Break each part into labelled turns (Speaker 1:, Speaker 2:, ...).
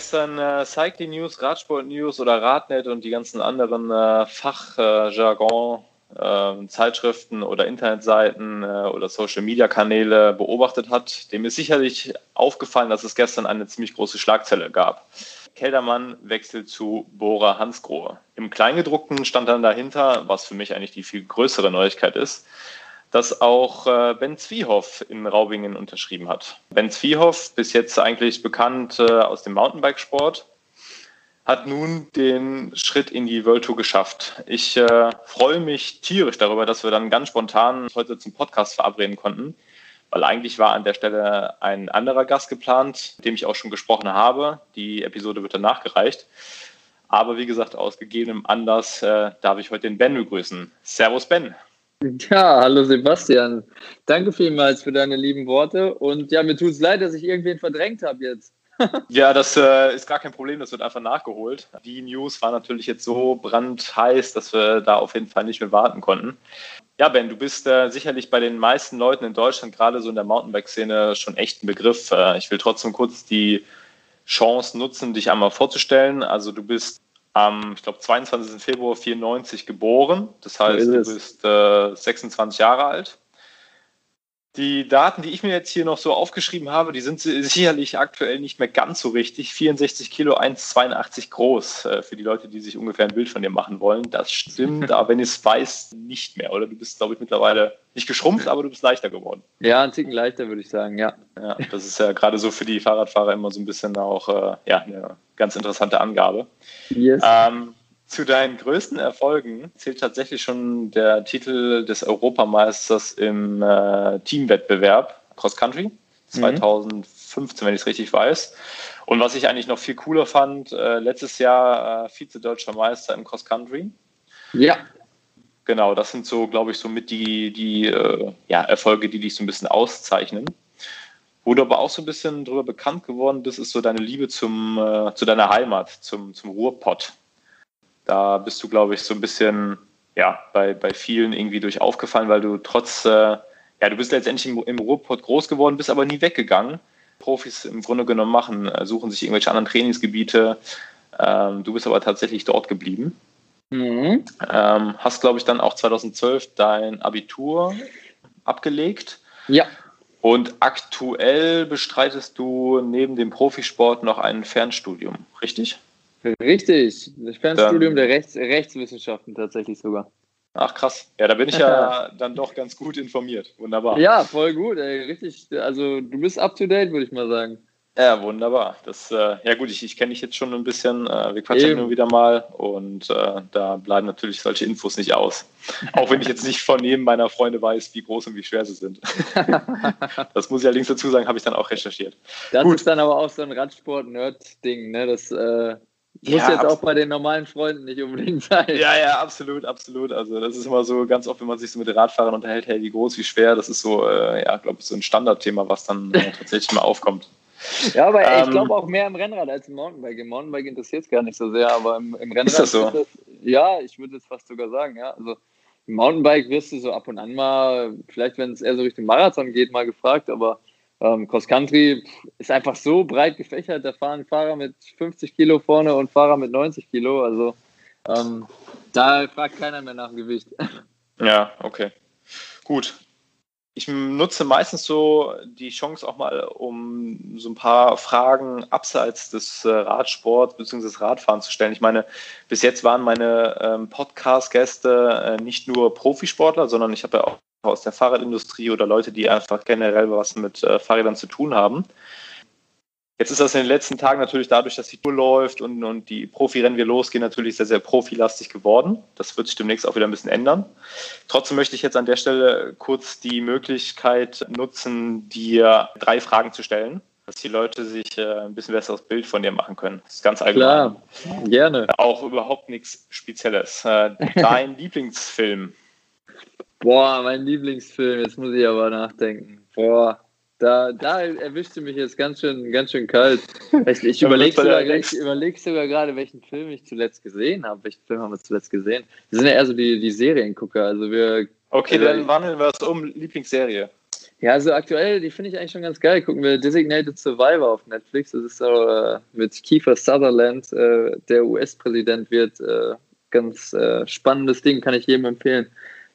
Speaker 1: gestern äh, Cycling News, Radsport News oder Radnet und die ganzen anderen äh, Fachjargon äh, Zeitschriften oder Internetseiten äh, oder Social Media Kanäle beobachtet hat, dem ist sicherlich aufgefallen, dass es gestern eine ziemlich große Schlagzelle gab. Keldermann wechselt zu Bora Hansgrohe. Im Kleingedruckten stand dann dahinter, was für mich eigentlich die viel größere Neuigkeit ist, dass auch äh, Ben Zwiehoff in Raubingen unterschrieben hat. Ben Zwiehoff, bis jetzt eigentlich bekannt äh, aus dem Mountainbikesport, hat nun den Schritt in die World Tour geschafft. Ich äh, freue mich tierisch darüber, dass wir dann ganz spontan heute zum Podcast verabreden konnten, weil eigentlich war an der Stelle ein anderer Gast geplant, mit dem ich auch schon gesprochen habe. Die Episode wird dann nachgereicht. Aber wie gesagt, aus gegebenem Anlass äh, darf ich heute den Ben begrüßen. Servus Ben.
Speaker 2: Ja, hallo Sebastian. Danke vielmals für deine lieben Worte. Und ja, mir tut es leid, dass ich irgendwen verdrängt habe jetzt.
Speaker 1: ja, das äh, ist gar kein Problem, das wird einfach nachgeholt. Die News war natürlich jetzt so brandheiß, dass wir da auf jeden Fall nicht mehr warten konnten. Ja, Ben, du bist äh, sicherlich bei den meisten Leuten in Deutschland, gerade so in der Mountainbike-Szene, schon echt ein Begriff. Äh, ich will trotzdem kurz die Chance nutzen, dich einmal vorzustellen. Also du bist am, ich glaube, 22. Februar 94 geboren. Das heißt, du bist äh, 26 Jahre alt. Die Daten, die ich mir jetzt hier noch so aufgeschrieben habe, die sind sicherlich aktuell nicht mehr ganz so richtig. 64 Kilo, 1,82 groß. Äh, für die Leute, die sich ungefähr ein Bild von dir machen wollen. Das stimmt, aber wenn ich es weiß, nicht mehr. Oder du bist, glaube ich, mittlerweile nicht geschrumpft, aber du bist leichter geworden.
Speaker 2: Ja, ein Ticken leichter, würde ich sagen, ja.
Speaker 1: ja. Das ist ja gerade so für die Fahrradfahrer immer so ein bisschen auch äh, ja, eine ganz interessante Angabe. Yes. Ähm, zu deinen größten Erfolgen zählt tatsächlich schon der Titel des Europameisters im äh, Teamwettbewerb Cross Country 2015, mhm. wenn ich es richtig weiß. Und was ich eigentlich noch viel cooler fand, äh, letztes Jahr äh, Vize-Deutscher Meister im Cross Country.
Speaker 2: Ja.
Speaker 1: Genau, das sind so, glaube ich, so mit die, die äh, ja, Erfolge, die dich so ein bisschen auszeichnen. Wo du aber auch so ein bisschen darüber bekannt geworden bist, ist so deine Liebe zum, äh, zu deiner Heimat, zum, zum Ruhrpott. Da bist du, glaube ich, so ein bisschen ja, bei, bei vielen irgendwie durch aufgefallen, weil du trotz, äh, ja, du bist letztendlich im, im Ruhrpott groß geworden, bist aber nie weggegangen. Profis im Grunde genommen machen, äh, suchen sich irgendwelche anderen Trainingsgebiete. Ähm, du bist aber tatsächlich dort geblieben. Mhm. Ähm, hast, glaube ich, dann auch 2012 dein Abitur abgelegt.
Speaker 2: Ja.
Speaker 1: Und aktuell bestreitest du neben dem Profisport noch ein Fernstudium, richtig?
Speaker 2: Richtig, das Fernstudium der Rechts, Rechtswissenschaften tatsächlich sogar.
Speaker 1: Ach krass, ja, da bin ich ja dann doch ganz gut informiert. Wunderbar.
Speaker 2: Ja, voll gut, ey. richtig. Also du bist up to date, würde ich mal sagen.
Speaker 1: Ja, wunderbar. Das, äh, ja gut, ich, ich kenne dich jetzt schon ein bisschen. Äh, wir quatschen nur wieder mal und äh, da bleiben natürlich solche Infos nicht aus. Auch wenn ich jetzt nicht von jedem meiner Freunde weiß, wie groß und wie schwer sie sind. das muss ich allerdings dazu sagen, habe ich dann auch recherchiert.
Speaker 2: Das gut. ist dann aber auch so ein Radsport-Nerd-Ding, ne? Das äh, muss ja, jetzt auch bei den normalen Freunden nicht unbedingt sein.
Speaker 1: Ja, ja, absolut, absolut. Also das ist immer so ganz oft, wenn man sich so mit Radfahrern unterhält, hey, wie groß, wie schwer, das ist so, äh, ja, glaube ich, so ein Standardthema, was dann äh, tatsächlich mal aufkommt.
Speaker 2: Ja, aber ähm, ich glaube auch mehr im Rennrad als im Mountainbike. Im Mountainbike interessiert es gar nicht so sehr, aber im, im Rennrad
Speaker 1: ist das so. Ist das,
Speaker 2: ja, ich würde es fast sogar sagen, ja. Also im Mountainbike wirst du so ab und an mal, vielleicht wenn es eher so Richtung Marathon geht, mal gefragt, aber ähm, Cross Country ist einfach so breit gefächert. Da fahren Fahrer mit 50 Kilo vorne und Fahrer mit 90 Kilo. Also ähm, da fragt keiner mehr nach dem Gewicht.
Speaker 1: Ja, okay. Gut. Ich nutze meistens so die Chance auch mal, um so ein paar Fragen abseits des äh, Radsports bzw. des Radfahrens zu stellen. Ich meine, bis jetzt waren meine ähm, Podcast-Gäste äh, nicht nur Profisportler, sondern ich habe ja auch aus der Fahrradindustrie oder Leute, die einfach generell was mit äh, Fahrrädern zu tun haben. Jetzt ist das in den letzten Tagen natürlich dadurch, dass die Tour läuft und, und die Profirennen wir losgehen, natürlich sehr, sehr profilastig geworden. Das wird sich demnächst auch wieder ein bisschen ändern. Trotzdem möchte ich jetzt an der Stelle kurz die Möglichkeit nutzen, dir drei Fragen zu stellen, dass die Leute sich äh, ein bisschen besseres Bild von dir machen können. Das ist ganz allgemein.
Speaker 2: Klar, gerne.
Speaker 1: Auch überhaupt nichts Spezielles. Äh, dein Lieblingsfilm?
Speaker 2: Boah, mein Lieblingsfilm, jetzt muss ich aber nachdenken. Boah, da, da erwischte mich jetzt ganz schön, ganz schön kalt. Ich, ich überlege sogar, überleg sogar gerade, welchen Film ich zuletzt gesehen habe. Welchen Film haben wir zuletzt gesehen? Wir sind ja eher so die, die Seriengucker. Also wir,
Speaker 1: okay, also, dann wandeln wir es um. Lieblingsserie.
Speaker 2: Ja, also aktuell, die finde ich eigentlich schon ganz geil. Gucken wir Designated Survivor auf Netflix. Das ist so äh, mit Kiefer Sutherland, äh, der US-Präsident wird. Äh, ganz äh, spannendes Ding, kann ich jedem empfehlen.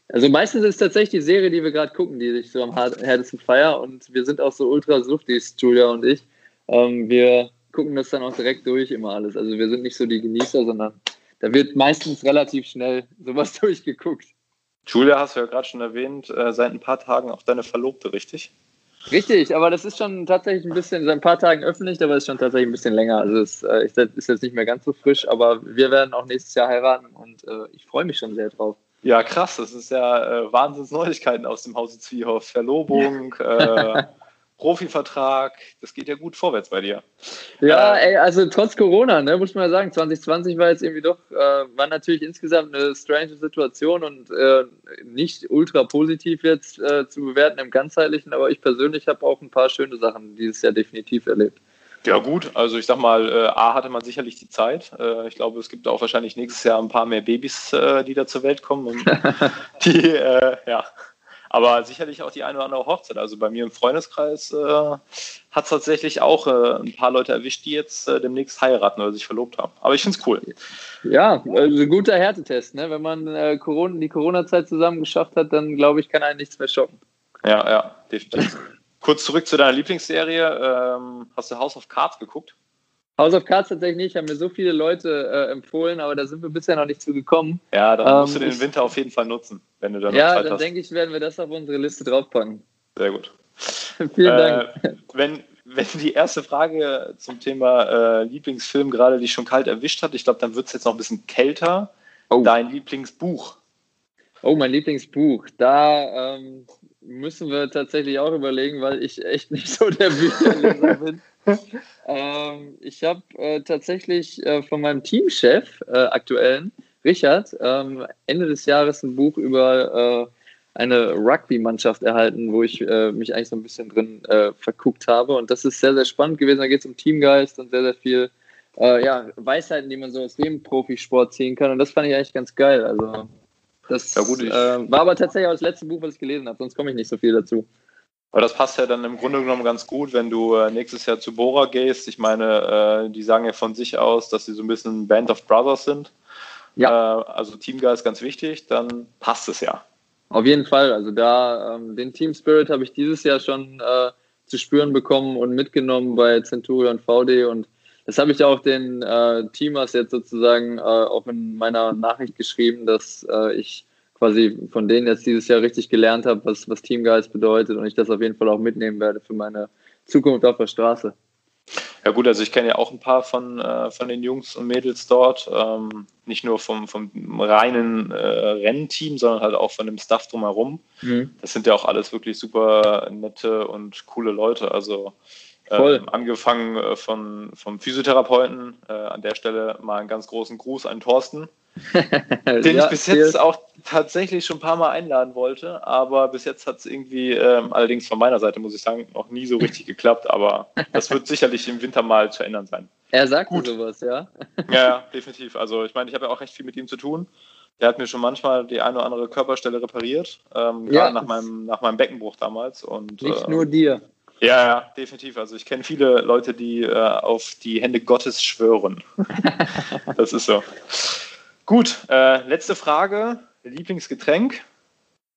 Speaker 2: Also meistens ist es tatsächlich die Serie, die wir gerade gucken, die ich so am härtesten feier. Und wir sind auch so ultra suftis, Julia und ich. Ähm, wir gucken das dann auch direkt durch immer alles. Also wir sind nicht so die Genießer, sondern da wird meistens relativ schnell sowas durchgeguckt.
Speaker 1: Julia hast du ja gerade schon erwähnt, äh, seit ein paar Tagen auch deine Verlobte, richtig?
Speaker 2: Richtig, aber das ist schon tatsächlich ein bisschen, seit ein paar Tagen öffentlich, aber es ist schon tatsächlich ein bisschen länger. Also es äh, ist jetzt nicht mehr ganz so frisch, aber wir werden auch nächstes Jahr heiraten und äh, ich freue mich schon sehr drauf.
Speaker 1: Ja, krass, das ist ja äh, Wahnsinnsneuigkeiten aus dem Hause Zwiehoff. Verlobung, äh, Profivertrag, das geht ja gut vorwärts bei dir.
Speaker 2: Ja, äh, ey, also trotz Corona, ne, muss man ja sagen, 2020 war jetzt irgendwie doch, äh, war natürlich insgesamt eine strange Situation und äh, nicht ultra positiv jetzt äh, zu bewerten im Ganzheitlichen, aber ich persönlich habe auch ein paar schöne Sachen dieses Jahr definitiv erlebt.
Speaker 1: Ja, gut. Also ich sag mal, äh, A hatte man sicherlich die Zeit. Äh, ich glaube, es gibt auch wahrscheinlich nächstes Jahr ein paar mehr Babys, äh, die da zur Welt kommen. Und die, äh, ja, aber sicherlich auch die eine oder andere Hochzeit. Also bei mir im Freundeskreis äh, hat es tatsächlich auch äh, ein paar Leute erwischt, die jetzt demnächst heiraten oder sich verlobt haben. Aber ich finde es cool.
Speaker 2: Ja, also ein guter Härtetest. Ne? Wenn man Corona, die Corona-Zeit zusammen geschafft hat, dann glaube ich, kann einen nichts mehr schocken.
Speaker 1: Ja, ja, definitiv. Kurz zurück zu deiner Lieblingsserie. Ähm, hast du House of Cards geguckt?
Speaker 2: House of Cards tatsächlich nicht, haben mir so viele Leute äh, empfohlen, aber da sind wir bisher noch nicht zu gekommen.
Speaker 1: Ja, dann ähm, musst du den Winter auf jeden Fall nutzen, wenn du dann
Speaker 2: Ja, Zeit dann hast. denke ich, werden wir das auf unsere Liste draufpacken.
Speaker 1: Sehr gut.
Speaker 2: Vielen Dank.
Speaker 1: Äh, wenn, wenn die erste Frage zum Thema äh, Lieblingsfilm gerade dich schon kalt erwischt hat, ich glaube, dann wird es jetzt noch ein bisschen kälter. Oh. Dein Lieblingsbuch?
Speaker 2: Oh, mein Lieblingsbuch. Da ähm, müssen wir tatsächlich auch überlegen, weil ich echt nicht so der Bücherleser bin ähm, ich habe äh, tatsächlich äh, von meinem Teamchef, äh, aktuellen, Richard, ähm, Ende des Jahres ein Buch über äh, eine Rugby-Mannschaft erhalten, wo ich äh, mich eigentlich so ein bisschen drin äh, verguckt habe. Und das ist sehr, sehr spannend gewesen. Da geht es um Teamgeist und sehr, sehr viel ja, Weisheiten, die man so aus dem Profisport ziehen kann. Und das fand ich eigentlich ganz geil. Also, das ja, gut, war aber tatsächlich auch das letzte Buch, was ich gelesen habe, sonst komme ich nicht so viel dazu.
Speaker 1: Aber das passt ja dann im Grunde genommen ganz gut, wenn du äh, nächstes Jahr zu Bora gehst. Ich meine, äh, die sagen ja von sich aus, dass sie so ein bisschen Band of Brothers sind. Ja. Äh, also Teamgeist ganz wichtig, dann passt es ja.
Speaker 2: Auf jeden Fall. Also da ähm, den Team Spirit habe ich dieses Jahr schon äh, zu spüren bekommen und mitgenommen bei Centurion VD und das habe ich auch den äh, Teamers jetzt sozusagen äh, auch in meiner Nachricht geschrieben, dass ich quasi von denen jetzt dieses Jahr richtig gelernt habe, was, was Teamgeist bedeutet und ich das auf jeden Fall auch mitnehmen werde für meine Zukunft auf der Straße.
Speaker 1: Ja gut, also ich kenne ja auch ein paar von, äh, von den Jungs und Mädels dort, ähm, nicht nur vom, vom reinen äh, Rennteam, sondern halt auch von dem Staff drumherum. Mhm. Das sind ja auch alles wirklich super nette und coole Leute. Also ähm, angefangen äh, von, vom Physiotherapeuten, äh, an der Stelle mal einen ganz großen Gruß an Thorsten, den ja, ich bis jetzt auch tatsächlich schon ein paar Mal einladen wollte, aber bis jetzt hat es irgendwie, ähm, allerdings von meiner Seite muss ich sagen, noch nie so richtig geklappt, aber das wird sicherlich im Winter mal zu ändern sein.
Speaker 2: Er sagt Gut. sowas, ja?
Speaker 1: ja, definitiv. Also ich meine, ich habe ja auch recht viel mit ihm zu tun. Der hat mir schon manchmal die eine oder andere Körperstelle repariert, ähm, ja, gerade nach meinem, nach meinem Beckenbruch damals. Und,
Speaker 2: nicht äh, nur dir.
Speaker 1: Ja, ja, definitiv. Also ich kenne viele Leute, die äh, auf die Hände Gottes schwören. das ist so. Gut, äh, letzte Frage. Lieblingsgetränk?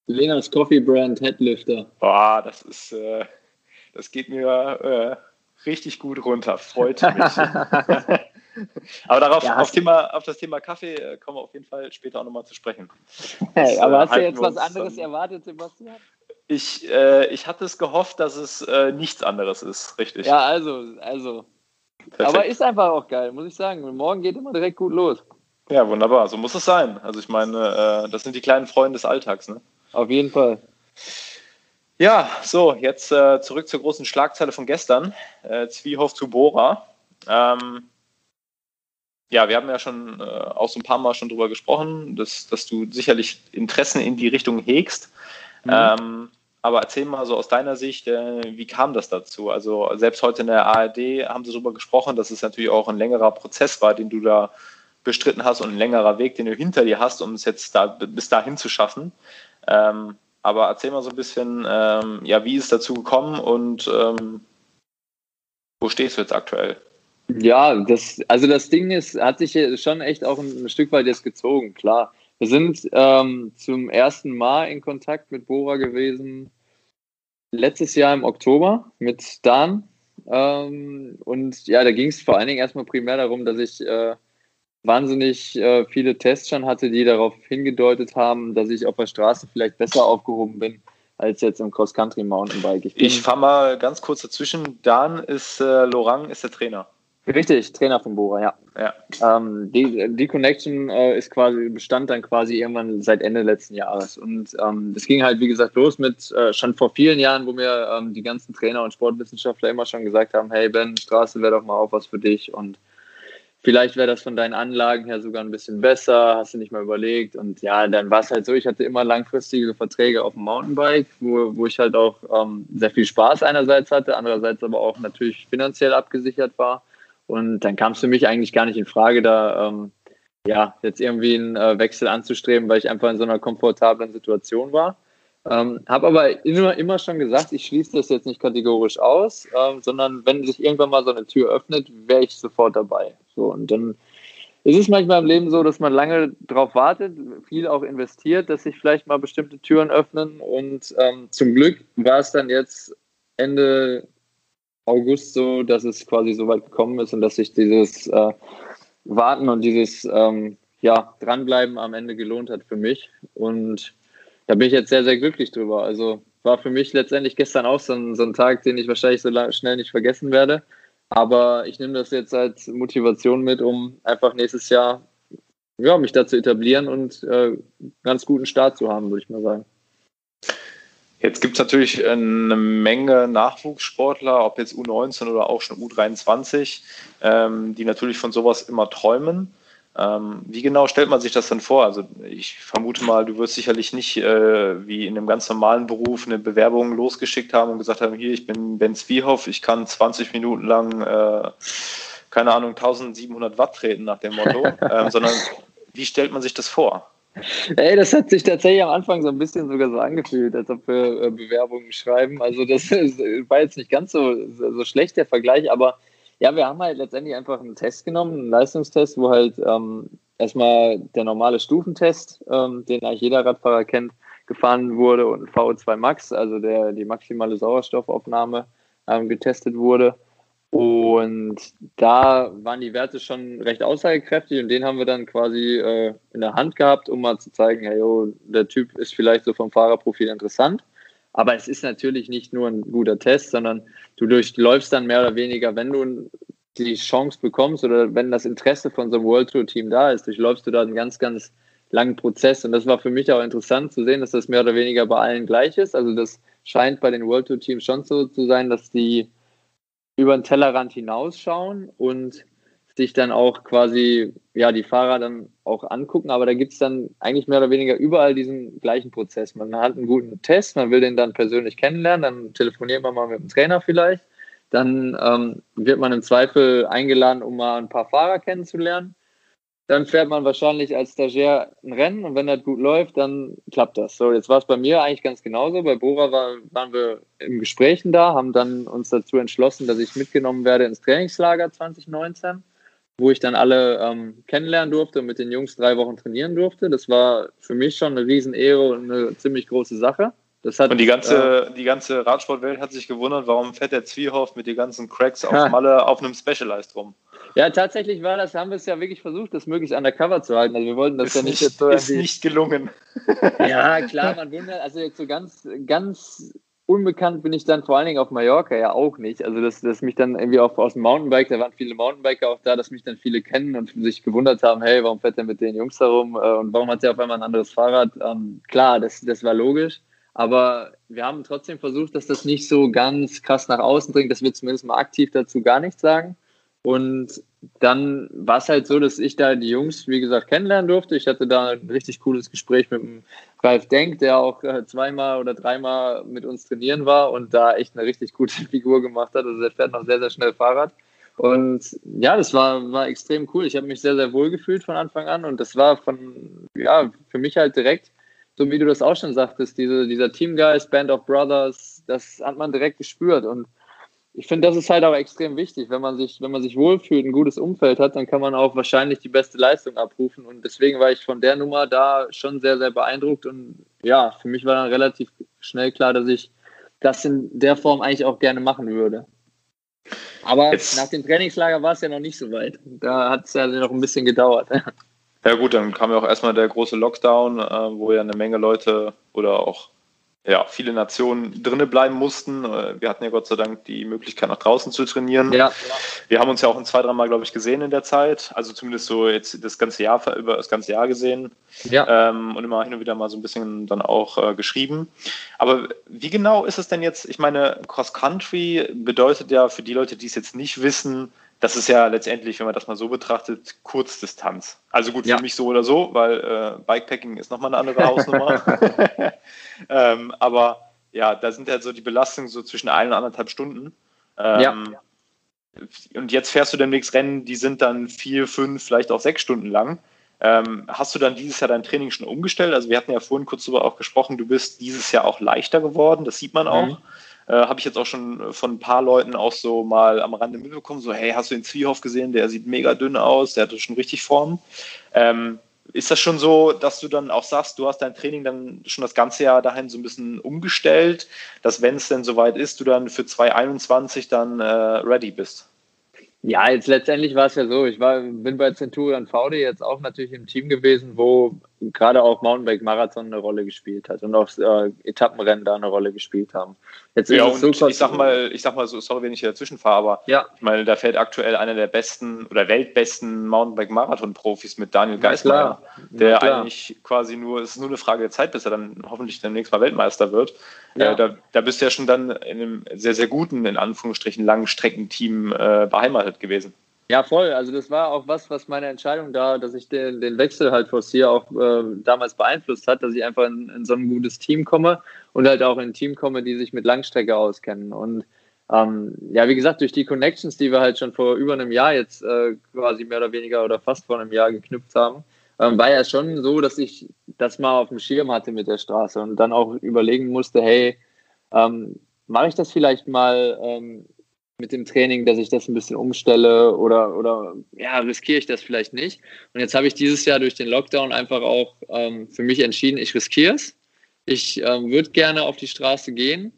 Speaker 2: Lenas Coffee Brand Headlifter.
Speaker 1: Boah, das ist, äh, das geht mir äh, richtig gut runter. Freut mich. aber darauf, ja, auf, Thema, auf das Thema Kaffee äh, kommen wir auf jeden Fall später auch nochmal zu sprechen.
Speaker 2: Hey, das, aber hast du jetzt was anderes erwartet, Sebastian?
Speaker 1: Ich, äh, ich hatte es gehofft, dass es äh, nichts anderes ist, richtig.
Speaker 2: Ja, also, also. Aber ist einfach auch geil, muss ich sagen. Morgen geht immer direkt gut los.
Speaker 1: Ja, wunderbar. So muss es sein. Also ich meine, äh, das sind die kleinen Freunde des Alltags. Ne?
Speaker 2: Auf jeden Fall.
Speaker 1: Ja, so, jetzt äh, zurück zur großen Schlagzeile von gestern. Äh, Zwiehoff zu Bora. Ähm, ja, wir haben ja schon äh, auch so ein paar Mal schon drüber gesprochen, dass, dass du sicherlich Interessen in die Richtung hegst. Mhm. Ähm, aber erzähl mal so aus deiner Sicht, äh, wie kam das dazu? Also selbst heute in der ARD haben sie darüber gesprochen, dass es natürlich auch ein längerer Prozess war, den du da bestritten hast und ein längerer Weg, den du hinter dir hast, um es jetzt da bis dahin zu schaffen. Ähm, aber erzähl mal so ein bisschen, ähm, ja, wie ist es dazu gekommen und ähm, wo stehst du jetzt aktuell?
Speaker 2: Ja, das, also das Ding ist, hat sich schon echt auch ein, ein Stück weit jetzt gezogen, klar. Wir sind ähm, zum ersten Mal in Kontakt mit Bora gewesen, letztes Jahr im Oktober mit Dan. Ähm, und ja, da ging es vor allen Dingen erstmal primär darum, dass ich äh, wahnsinnig äh, viele Tests schon hatte, die darauf hingedeutet haben, dass ich auf der Straße vielleicht besser aufgehoben bin als jetzt im Cross-Country-Mountainbike.
Speaker 1: Ich, ich fahre mal ganz kurz dazwischen. Dan ist, äh, Lorang ist der Trainer.
Speaker 2: Richtig, Trainer von Bora, ja. ja. Ähm, die, die Connection äh, ist quasi, bestand dann quasi irgendwann seit Ende letzten Jahres. Und ähm, das ging halt, wie gesagt, los mit äh, schon vor vielen Jahren, wo mir ähm, die ganzen Trainer und Sportwissenschaftler immer schon gesagt haben, hey Ben, Straße wäre doch mal auch was für dich und vielleicht wäre das von deinen Anlagen her sogar ein bisschen besser, hast du nicht mal überlegt. Und ja, dann war es halt so, ich hatte immer langfristige Verträge auf dem Mountainbike, wo, wo ich halt auch ähm, sehr viel Spaß einerseits hatte, andererseits aber auch natürlich finanziell abgesichert war. Und dann kam es für mich eigentlich gar nicht in Frage, da ähm, ja, jetzt irgendwie einen äh, Wechsel anzustreben, weil ich einfach in so einer komfortablen Situation war. Ähm, habe aber immer, immer schon gesagt, ich schließe das jetzt nicht kategorisch aus, ähm, sondern wenn sich irgendwann mal so eine Tür öffnet, wäre ich sofort dabei. So, und dann ist es manchmal im Leben so, dass man lange darauf wartet, viel auch investiert, dass sich vielleicht mal bestimmte Türen öffnen. Und ähm, zum Glück war es dann jetzt Ende August so, dass es quasi so weit gekommen ist und dass sich dieses äh, Warten und dieses ähm, ja, Dranbleiben am Ende gelohnt hat für mich. Und da bin ich jetzt sehr, sehr glücklich drüber. Also war für mich letztendlich gestern auch so ein, so ein Tag, den ich wahrscheinlich so schnell nicht vergessen werde. Aber ich nehme das jetzt als Motivation mit, um einfach nächstes Jahr ja, mich da zu etablieren und äh, ganz guten Start zu haben, würde ich mal sagen.
Speaker 1: Jetzt gibt es natürlich eine Menge Nachwuchssportler, ob jetzt U19 oder auch schon U23, ähm, die natürlich von sowas immer träumen. Ähm, wie genau stellt man sich das denn vor? Also ich vermute mal, du wirst sicherlich nicht äh, wie in einem ganz normalen Beruf eine Bewerbung losgeschickt haben und gesagt haben, hier, ich bin Ben Zwiehoff, ich kann 20 Minuten lang, äh, keine Ahnung, 1700 Watt treten nach dem Motto, ähm, sondern wie stellt man sich das vor?
Speaker 2: Ey, das hat sich tatsächlich am Anfang so ein bisschen sogar so angefühlt, als ob wir äh, Bewerbungen schreiben. Also das war jetzt nicht ganz so, so schlecht, der Vergleich, aber ja, wir haben halt letztendlich einfach einen Test genommen, einen Leistungstest, wo halt ähm, erstmal der normale Stufentest, ähm, den eigentlich jeder Radfahrer kennt, gefahren wurde und ein VO2 Max, also der, die maximale Sauerstoffaufnahme, ähm, getestet wurde. Und da waren die Werte schon recht aussagekräftig und den haben wir dann quasi äh, in der Hand gehabt, um mal zu zeigen, hey, yo, der Typ ist vielleicht so vom Fahrerprofil interessant. Aber es ist natürlich nicht nur ein guter Test, sondern du durchläufst dann mehr oder weniger, wenn du die Chance bekommst oder wenn das Interesse von so einem World Tour Team da ist, durchläufst du da einen ganz, ganz langen Prozess. Und das war für mich auch interessant zu sehen, dass das mehr oder weniger bei allen gleich ist. Also das scheint bei den World Tour Teams schon so zu sein, dass die über den Tellerrand hinausschauen und sich dann auch quasi, ja, die Fahrer dann auch angucken. Aber da gibt es dann eigentlich mehr oder weniger überall diesen gleichen Prozess. Man hat einen guten Test, man will den dann persönlich kennenlernen, dann telefoniert man mal mit dem Trainer vielleicht. Dann ähm, wird man im Zweifel eingeladen, um mal ein paar Fahrer kennenzulernen dann fährt man wahrscheinlich als Stagiaire ein Rennen und wenn das gut läuft, dann klappt das. So, jetzt war es bei mir eigentlich ganz genauso. Bei Bora war, waren wir im Gesprächen da, haben dann uns dazu entschlossen, dass ich mitgenommen werde ins Trainingslager 2019, wo ich dann alle ähm, kennenlernen durfte und mit den Jungs drei Wochen trainieren durfte. Das war für mich schon eine Riesenehre und eine ziemlich große Sache.
Speaker 1: Und die ganze, äh, die ganze Radsportwelt hat sich gewundert, warum fährt der Zwiehoff mit den ganzen Cracks auf Malle auf einem Specialized rum.
Speaker 2: Ja, tatsächlich war das, haben wir es ja wirklich versucht, das möglichst undercover zu halten. Also wir wollten das
Speaker 1: ist
Speaker 2: ja
Speaker 1: nicht, jetzt so Ist nicht gelungen.
Speaker 2: Ja, klar, man wundert, also jetzt so ganz, ganz unbekannt bin ich dann vor allen Dingen auf Mallorca ja auch nicht. Also dass, dass mich dann irgendwie auch aus dem Mountainbike, da waren viele Mountainbiker auch da, dass mich dann viele kennen und sich gewundert haben, hey, warum fährt er mit den Jungs herum äh, und warum hat er auf einmal ein anderes Fahrrad? Ähm, klar, das, das war logisch. Aber wir haben trotzdem versucht, dass das nicht so ganz krass nach außen dringt, dass wir zumindest mal aktiv dazu gar nichts sagen. Und dann war es halt so, dass ich da die Jungs, wie gesagt, kennenlernen durfte. Ich hatte da ein richtig cooles Gespräch mit dem Ralf Denk, der auch äh, zweimal oder dreimal mit uns trainieren war und da echt eine richtig gute Figur gemacht hat. Also der fährt noch sehr, sehr schnell Fahrrad. Und ja, das war, war extrem cool. Ich habe mich sehr, sehr wohl gefühlt von Anfang an und das war von, ja, für mich halt direkt so wie du das auch schon sagtest, diese, dieser Teamgeist, Band of Brothers, das hat man direkt gespürt. Und ich finde, das ist halt auch extrem wichtig. Wenn man sich, wenn man sich wohlfühlt, ein gutes Umfeld hat, dann kann man auch wahrscheinlich die beste Leistung abrufen. Und deswegen war ich von der Nummer da schon sehr, sehr beeindruckt. Und ja, für mich war dann relativ schnell klar, dass ich das in der Form eigentlich auch gerne machen würde. Aber Jetzt. nach dem Trainingslager war es ja noch nicht so weit. Da hat es ja noch ein bisschen gedauert.
Speaker 1: Ja gut, dann kam ja auch erstmal der große Lockdown, äh, wo ja eine Menge Leute oder auch ja, viele Nationen drinnen bleiben mussten. Äh, wir hatten ja Gott sei Dank die Möglichkeit, nach draußen zu trainieren. Ja. Wir haben uns ja auch ein zwei, drei Mal, glaube ich, gesehen in der Zeit. Also zumindest so jetzt das ganze Jahr über das ganze Jahr gesehen. Ja. Ähm, und immer hin und wieder mal so ein bisschen dann auch äh, geschrieben. Aber wie genau ist es denn jetzt? Ich meine, Cross Country bedeutet ja für die Leute, die es jetzt nicht wissen, das ist ja letztendlich, wenn man das mal so betrachtet, Kurzdistanz. Also gut, für ja. mich so oder so, weil äh, Bikepacking ist nochmal eine andere Hausnummer. ähm, aber ja, da sind ja so die Belastungen so zwischen ein und anderthalb Stunden. Ähm, ja. Und jetzt fährst du demnächst Rennen, die sind dann vier, fünf, vielleicht auch sechs Stunden lang. Ähm, hast du dann dieses Jahr dein Training schon umgestellt? Also wir hatten ja vorhin kurz darüber auch gesprochen, du bist dieses Jahr auch leichter geworden, das sieht man auch. Mhm. Äh, Habe ich jetzt auch schon von ein paar Leuten auch so mal am Rande mitbekommen, so hey, hast du den Zwiehoff gesehen? Der sieht mega dünn aus, der hatte schon richtig Form. Ähm, ist das schon so, dass du dann auch sagst, du hast dein Training dann schon das ganze Jahr dahin so ein bisschen umgestellt, dass wenn es denn soweit ist, du dann für 2021 dann äh, ready bist?
Speaker 2: Ja, jetzt letztendlich war es ja so, ich war, bin bei Centurion VD jetzt auch natürlich im Team gewesen, wo gerade auch Mountainbike Marathon eine Rolle gespielt hat und auch äh, Etappenrennen da eine Rolle gespielt haben.
Speaker 1: Jetzt ja, und so ich sag mal, ich sag mal so, sorry, wenn ich hier dazwischen fahre, aber ja. ich meine, da fällt aktuell einer der besten oder weltbesten Mountainbike Marathon Profis mit Daniel Geisler, der eigentlich quasi nur, es ist nur eine Frage der Zeit, bis er dann hoffentlich demnächst mal Weltmeister wird. Ja. Äh, da, da bist du ja schon dann in einem sehr, sehr guten, in Anführungsstrichen, langen Streckenteam äh, beheimatet gewesen.
Speaker 2: Ja, voll. Also das war auch was, was meine Entscheidung da, dass ich den, den Wechsel halt forciere, auch äh, damals beeinflusst hat, dass ich einfach in, in, so ein gutes Team komme und halt auch in ein Team komme, die sich mit Langstrecke auskennen. Und ähm, ja, wie gesagt, durch die Connections, die wir halt schon vor über einem Jahr jetzt äh, quasi mehr oder weniger oder fast vor einem Jahr geknüpft haben, ähm, war ja schon so, dass ich das mal auf dem Schirm hatte mit der Straße und dann auch überlegen musste, hey, ähm, mache ich das vielleicht mal ähm, mit dem Training, dass ich das ein bisschen umstelle oder, oder ja, riskiere ich das vielleicht nicht. Und jetzt habe ich dieses Jahr durch den Lockdown einfach auch ähm, für mich entschieden, ich riskiere es. Ich ähm, würde gerne auf die Straße gehen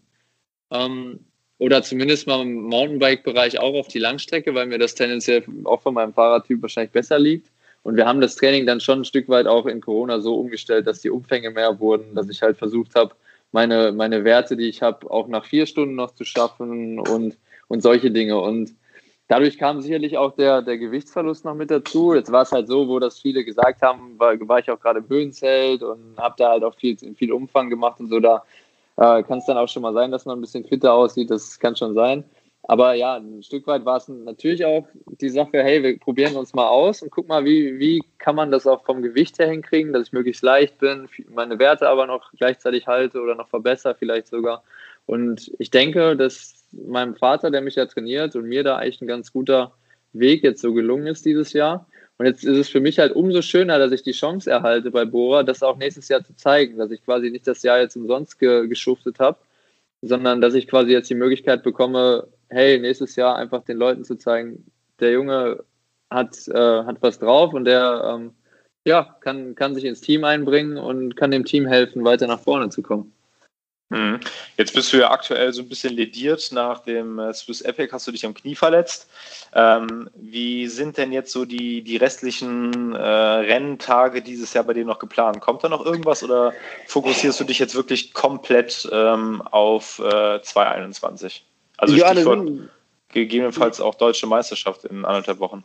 Speaker 2: ähm, oder zumindest mal im Mountainbike-Bereich auch auf die Langstrecke, weil mir das tendenziell auch von meinem Fahrradtyp wahrscheinlich besser liegt. Und wir haben das Training dann schon ein Stück weit auch in Corona so umgestellt, dass die Umfänge mehr wurden, dass ich halt versucht habe, meine, meine Werte, die ich habe, auch nach vier Stunden noch zu schaffen und und solche Dinge. Und dadurch kam sicherlich auch der, der Gewichtsverlust noch mit dazu. Jetzt war es halt so, wo das viele gesagt haben, war, war ich auch gerade im Höhenzelt und habe da halt auch viel, viel Umfang gemacht und so. Da äh, kann es dann auch schon mal sein, dass man ein bisschen fitter aussieht. Das kann schon sein. Aber ja, ein Stück weit war es natürlich auch die Sache, hey, wir probieren uns mal aus und guck mal, wie, wie kann man das auch vom Gewicht her hinkriegen, dass ich möglichst leicht bin, meine Werte aber noch gleichzeitig halte oder noch verbessere vielleicht sogar. Und ich denke, dass meinem Vater, der mich ja trainiert und mir da eigentlich ein ganz guter Weg jetzt so gelungen ist dieses Jahr. Und jetzt ist es für mich halt umso schöner, dass ich die Chance erhalte bei Bora, das auch nächstes Jahr zu zeigen, dass ich quasi nicht das Jahr jetzt umsonst ge geschuftet habe, sondern dass ich quasi jetzt die Möglichkeit bekomme, hey, nächstes Jahr einfach den Leuten zu zeigen, der Junge hat, äh, hat was drauf und der ähm, ja, kann, kann sich ins Team einbringen und kann dem Team helfen, weiter nach vorne zu kommen.
Speaker 1: Mhm. Jetzt bist du ja aktuell so ein bisschen lediert. Nach dem äh, Swiss Epic hast du dich am Knie verletzt. Ähm, wie sind denn jetzt so die, die restlichen äh, Renntage dieses Jahr bei dir noch geplant? Kommt da noch irgendwas oder fokussierst du dich jetzt wirklich komplett ähm, auf äh, 2021? Also ja, Stichwort, gegebenenfalls auch deutsche Meisterschaft in anderthalb Wochen.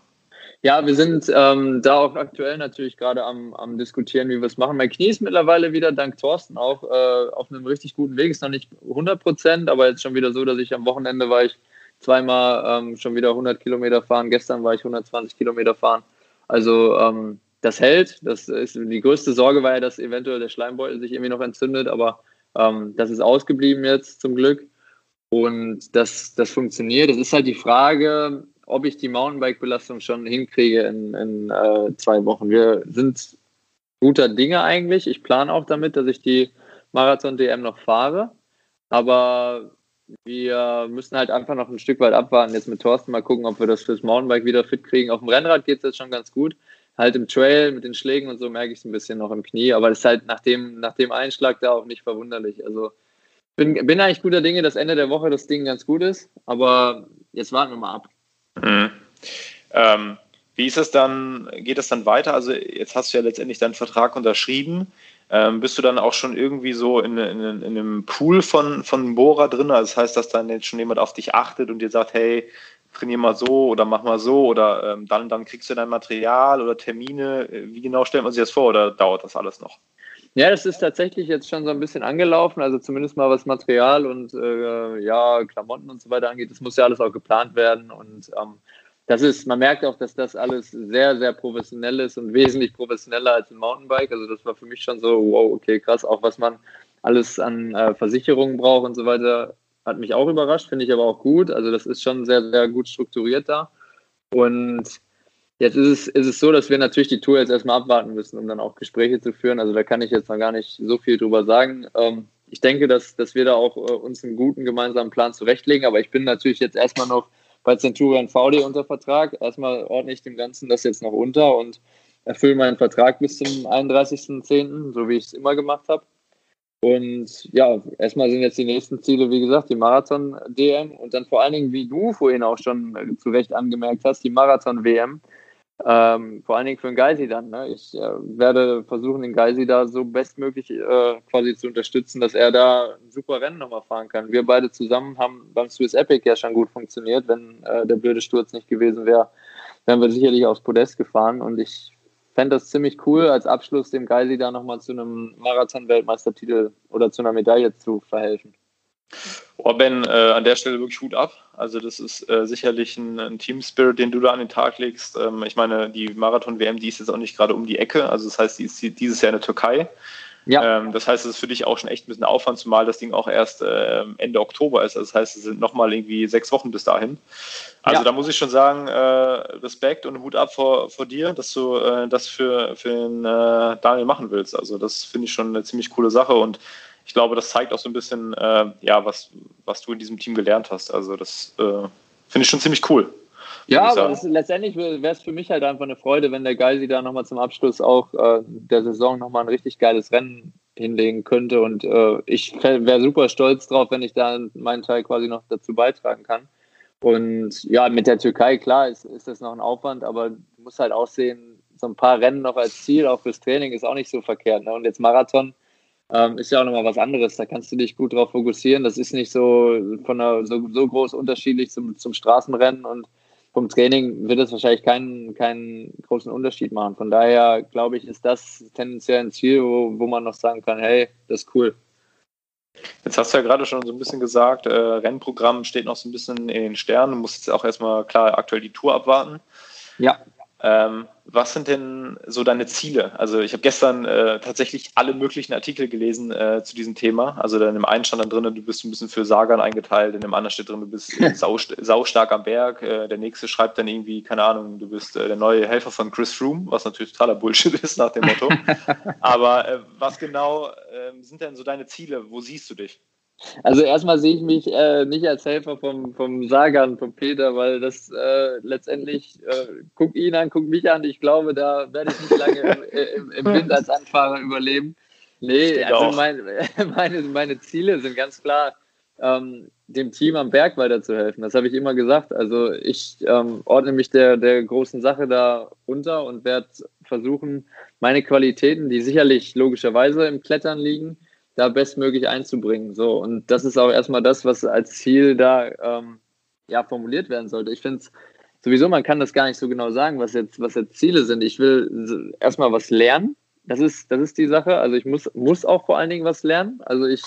Speaker 2: Ja, wir sind ähm, da auch aktuell natürlich gerade am, am diskutieren, wie wir es machen. Mein Knie ist mittlerweile wieder, dank Thorsten, auch äh, auf einem richtig guten Weg. Ist noch nicht 100 Prozent, aber jetzt schon wieder so, dass ich am Wochenende war ich zweimal ähm, schon wieder 100 Kilometer fahren. Gestern war ich 120 Kilometer fahren. Also ähm, das hält. Das ist die größte Sorge war ja, dass eventuell der Schleimbeutel sich irgendwie noch entzündet, aber ähm, das ist ausgeblieben jetzt zum Glück. Und das, das funktioniert. Das ist halt die Frage, ob ich die Mountainbike-Belastung schon hinkriege in, in äh, zwei Wochen. Wir sind guter Dinge eigentlich. Ich plane auch damit, dass ich die Marathon-DM noch fahre. Aber wir müssen halt einfach noch ein Stück weit abwarten. Jetzt mit Thorsten mal gucken, ob wir das fürs Mountainbike wieder fit kriegen. Auf dem Rennrad geht es jetzt schon ganz gut. Halt im Trail mit den Schlägen und so merke ich es ein bisschen noch im Knie. Aber das ist halt nach dem, nach dem Einschlag da auch nicht verwunderlich. Also bin, bin eigentlich guter Dinge, dass Ende der Woche das Ding ganz gut ist. Aber jetzt warten wir mal ab.
Speaker 1: Mhm. Ähm, wie ist es dann, geht es dann weiter? Also jetzt hast du ja letztendlich deinen Vertrag unterschrieben. Ähm, bist du dann auch schon irgendwie so in, in, in einem Pool von, von Bohrer drin? Also das heißt, dass dann jetzt schon jemand auf dich achtet und dir sagt, hey, trainier mal so oder mach mal so oder ähm, dann, dann kriegst du dein Material oder Termine. Wie genau stellt man sich das vor oder dauert das alles noch?
Speaker 2: Ja, das ist tatsächlich jetzt schon so ein bisschen angelaufen, also zumindest mal was Material und äh, ja, Klamotten und so weiter angeht. Das muss ja alles auch geplant werden und ähm, das ist, man merkt auch, dass das alles sehr, sehr professionell ist und wesentlich professioneller als ein Mountainbike. Also das war für mich schon so, wow, okay, krass, auch was man alles an äh, Versicherungen braucht und so weiter, hat mich auch überrascht, finde ich aber auch gut. Also das ist schon sehr, sehr gut strukturiert da. Und jetzt ist es, ist es so, dass wir natürlich die Tour jetzt erstmal abwarten müssen, um dann auch Gespräche zu führen. Also da kann ich jetzt noch gar nicht so viel drüber sagen. Ähm, ich denke, dass, dass wir da auch äh, uns einen guten gemeinsamen Plan zurechtlegen, aber ich bin natürlich jetzt erstmal noch bei Centurion VD unter Vertrag. Erstmal ordne ich dem Ganzen das jetzt noch unter und erfülle meinen Vertrag bis zum 31.10., so wie ich es immer gemacht habe. Und ja, erstmal sind jetzt die nächsten Ziele, wie gesagt, die Marathon-DM und dann vor allen Dingen, wie du vorhin auch schon zu Recht angemerkt hast, die Marathon-WM. Ähm, vor allen Dingen für den Geisi dann. Ne? Ich äh, werde versuchen, den Geisi da so bestmöglich äh, quasi zu unterstützen, dass er da ein super Rennen nochmal fahren kann. Wir beide zusammen haben beim Swiss Epic ja schon gut funktioniert. Wenn äh, der blöde Sturz nicht gewesen wäre, wären wir sicherlich aufs Podest gefahren. Und ich fände das ziemlich cool, als Abschluss dem Geisi da nochmal zu einem Marathon-Weltmeistertitel oder zu einer Medaille zu verhelfen.
Speaker 1: Oh Ben, äh, an der Stelle wirklich Hut ab. Also das ist äh, sicherlich ein, ein Team-Spirit, den du da an den Tag legst. Ähm, ich meine, die Marathon-WM, die ist jetzt auch nicht gerade um die Ecke. Also das heißt, die ist dieses Jahr in der Türkei. Ja. Ähm, das heißt, es ist für dich auch schon echt ein bisschen Aufwand, zumal das Ding auch erst äh, Ende Oktober ist. Also das heißt, es sind nochmal irgendwie sechs Wochen bis dahin. Also ja. da muss ich schon sagen, äh, Respekt und Hut ab vor, vor dir, dass du äh, das für, für den äh, Daniel machen willst. Also das finde ich schon eine ziemlich coole Sache und ich glaube, das zeigt auch so ein bisschen, äh, ja, was, was du in diesem Team gelernt hast. Also das äh, finde ich schon ziemlich cool.
Speaker 2: Ja, aber ist, letztendlich wäre es für mich halt einfach eine Freude, wenn der Geisi da nochmal zum Abschluss auch äh, der Saison nochmal ein richtig geiles Rennen hinlegen könnte. Und äh, ich wäre super stolz drauf, wenn ich da meinen Teil quasi noch dazu beitragen kann. Und ja, mit der Türkei, klar, ist, ist das noch ein Aufwand, aber du musst halt auch sehen, so ein paar Rennen noch als Ziel, auch fürs Training, ist auch nicht so verkehrt. Ne? Und jetzt Marathon ähm, ist ja auch nochmal was anderes. Da kannst du dich gut drauf fokussieren. Das ist nicht so von einer, so, so groß unterschiedlich zum, zum Straßenrennen und vom Training wird es wahrscheinlich keinen, keinen großen Unterschied machen. Von daher glaube ich, ist das tendenziell ein Ziel, wo, wo man noch sagen kann, hey, das ist cool.
Speaker 1: Jetzt hast du ja gerade schon so ein bisschen gesagt, äh, Rennprogramm steht noch so ein bisschen in den Sternen. Du musst jetzt auch erstmal klar aktuell die Tour abwarten.
Speaker 2: Ja.
Speaker 1: Ähm, was sind denn so deine Ziele? Also ich habe gestern äh, tatsächlich alle möglichen Artikel gelesen äh, zu diesem Thema. Also in dem einen stand dann drin, du bist ein bisschen für Sagan eingeteilt, in dem anderen steht drin, du bist sau, saustark am Berg. Äh, der nächste schreibt dann irgendwie, keine Ahnung, du bist äh, der neue Helfer von Chris Froome, was natürlich totaler Bullshit ist nach dem Motto. Aber äh, was genau ähm, sind denn so deine Ziele? Wo siehst du dich?
Speaker 2: Also erstmal sehe ich mich äh, nicht als Helfer vom, vom Sagan, vom Peter, weil das äh, letztendlich, äh, guck ihn an, guck mich an, ich glaube, da werde ich nicht lange im, im, im Wind als Anfahrer überleben. Nee, also mein, meine, meine Ziele sind ganz klar, ähm, dem Team am Berg weiterzuhelfen. Das habe ich immer gesagt. Also ich ähm, ordne mich der, der großen Sache da unter und werde versuchen, meine Qualitäten, die sicherlich logischerweise im Klettern liegen, da bestmöglich einzubringen. So, und das ist auch erstmal das, was als Ziel da ähm, ja, formuliert werden sollte. Ich finde es sowieso, man kann das gar nicht so genau sagen, was jetzt, was jetzt Ziele sind. Ich will erstmal was lernen. Das ist, das ist die Sache. Also ich muss, muss auch vor allen Dingen was lernen. Also ich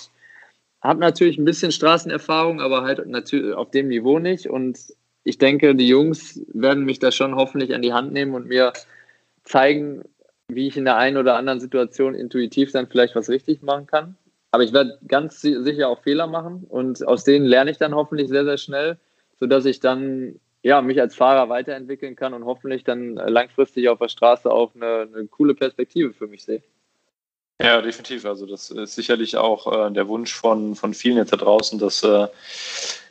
Speaker 2: habe natürlich ein bisschen Straßenerfahrung, aber halt natürlich auf dem Niveau nicht. Und ich denke, die Jungs werden mich da schon hoffentlich an die Hand nehmen und mir zeigen, wie ich in der einen oder anderen Situation intuitiv dann vielleicht was richtig machen kann. Aber ich werde ganz sicher auch Fehler machen und aus denen lerne ich dann hoffentlich sehr, sehr schnell, sodass ich dann ja, mich als Fahrer weiterentwickeln kann und hoffentlich dann langfristig auf der Straße auch eine, eine coole Perspektive für mich sehe.
Speaker 1: Ja, definitiv. Also das ist sicherlich auch äh, der Wunsch von, von vielen jetzt da draußen, dass, äh,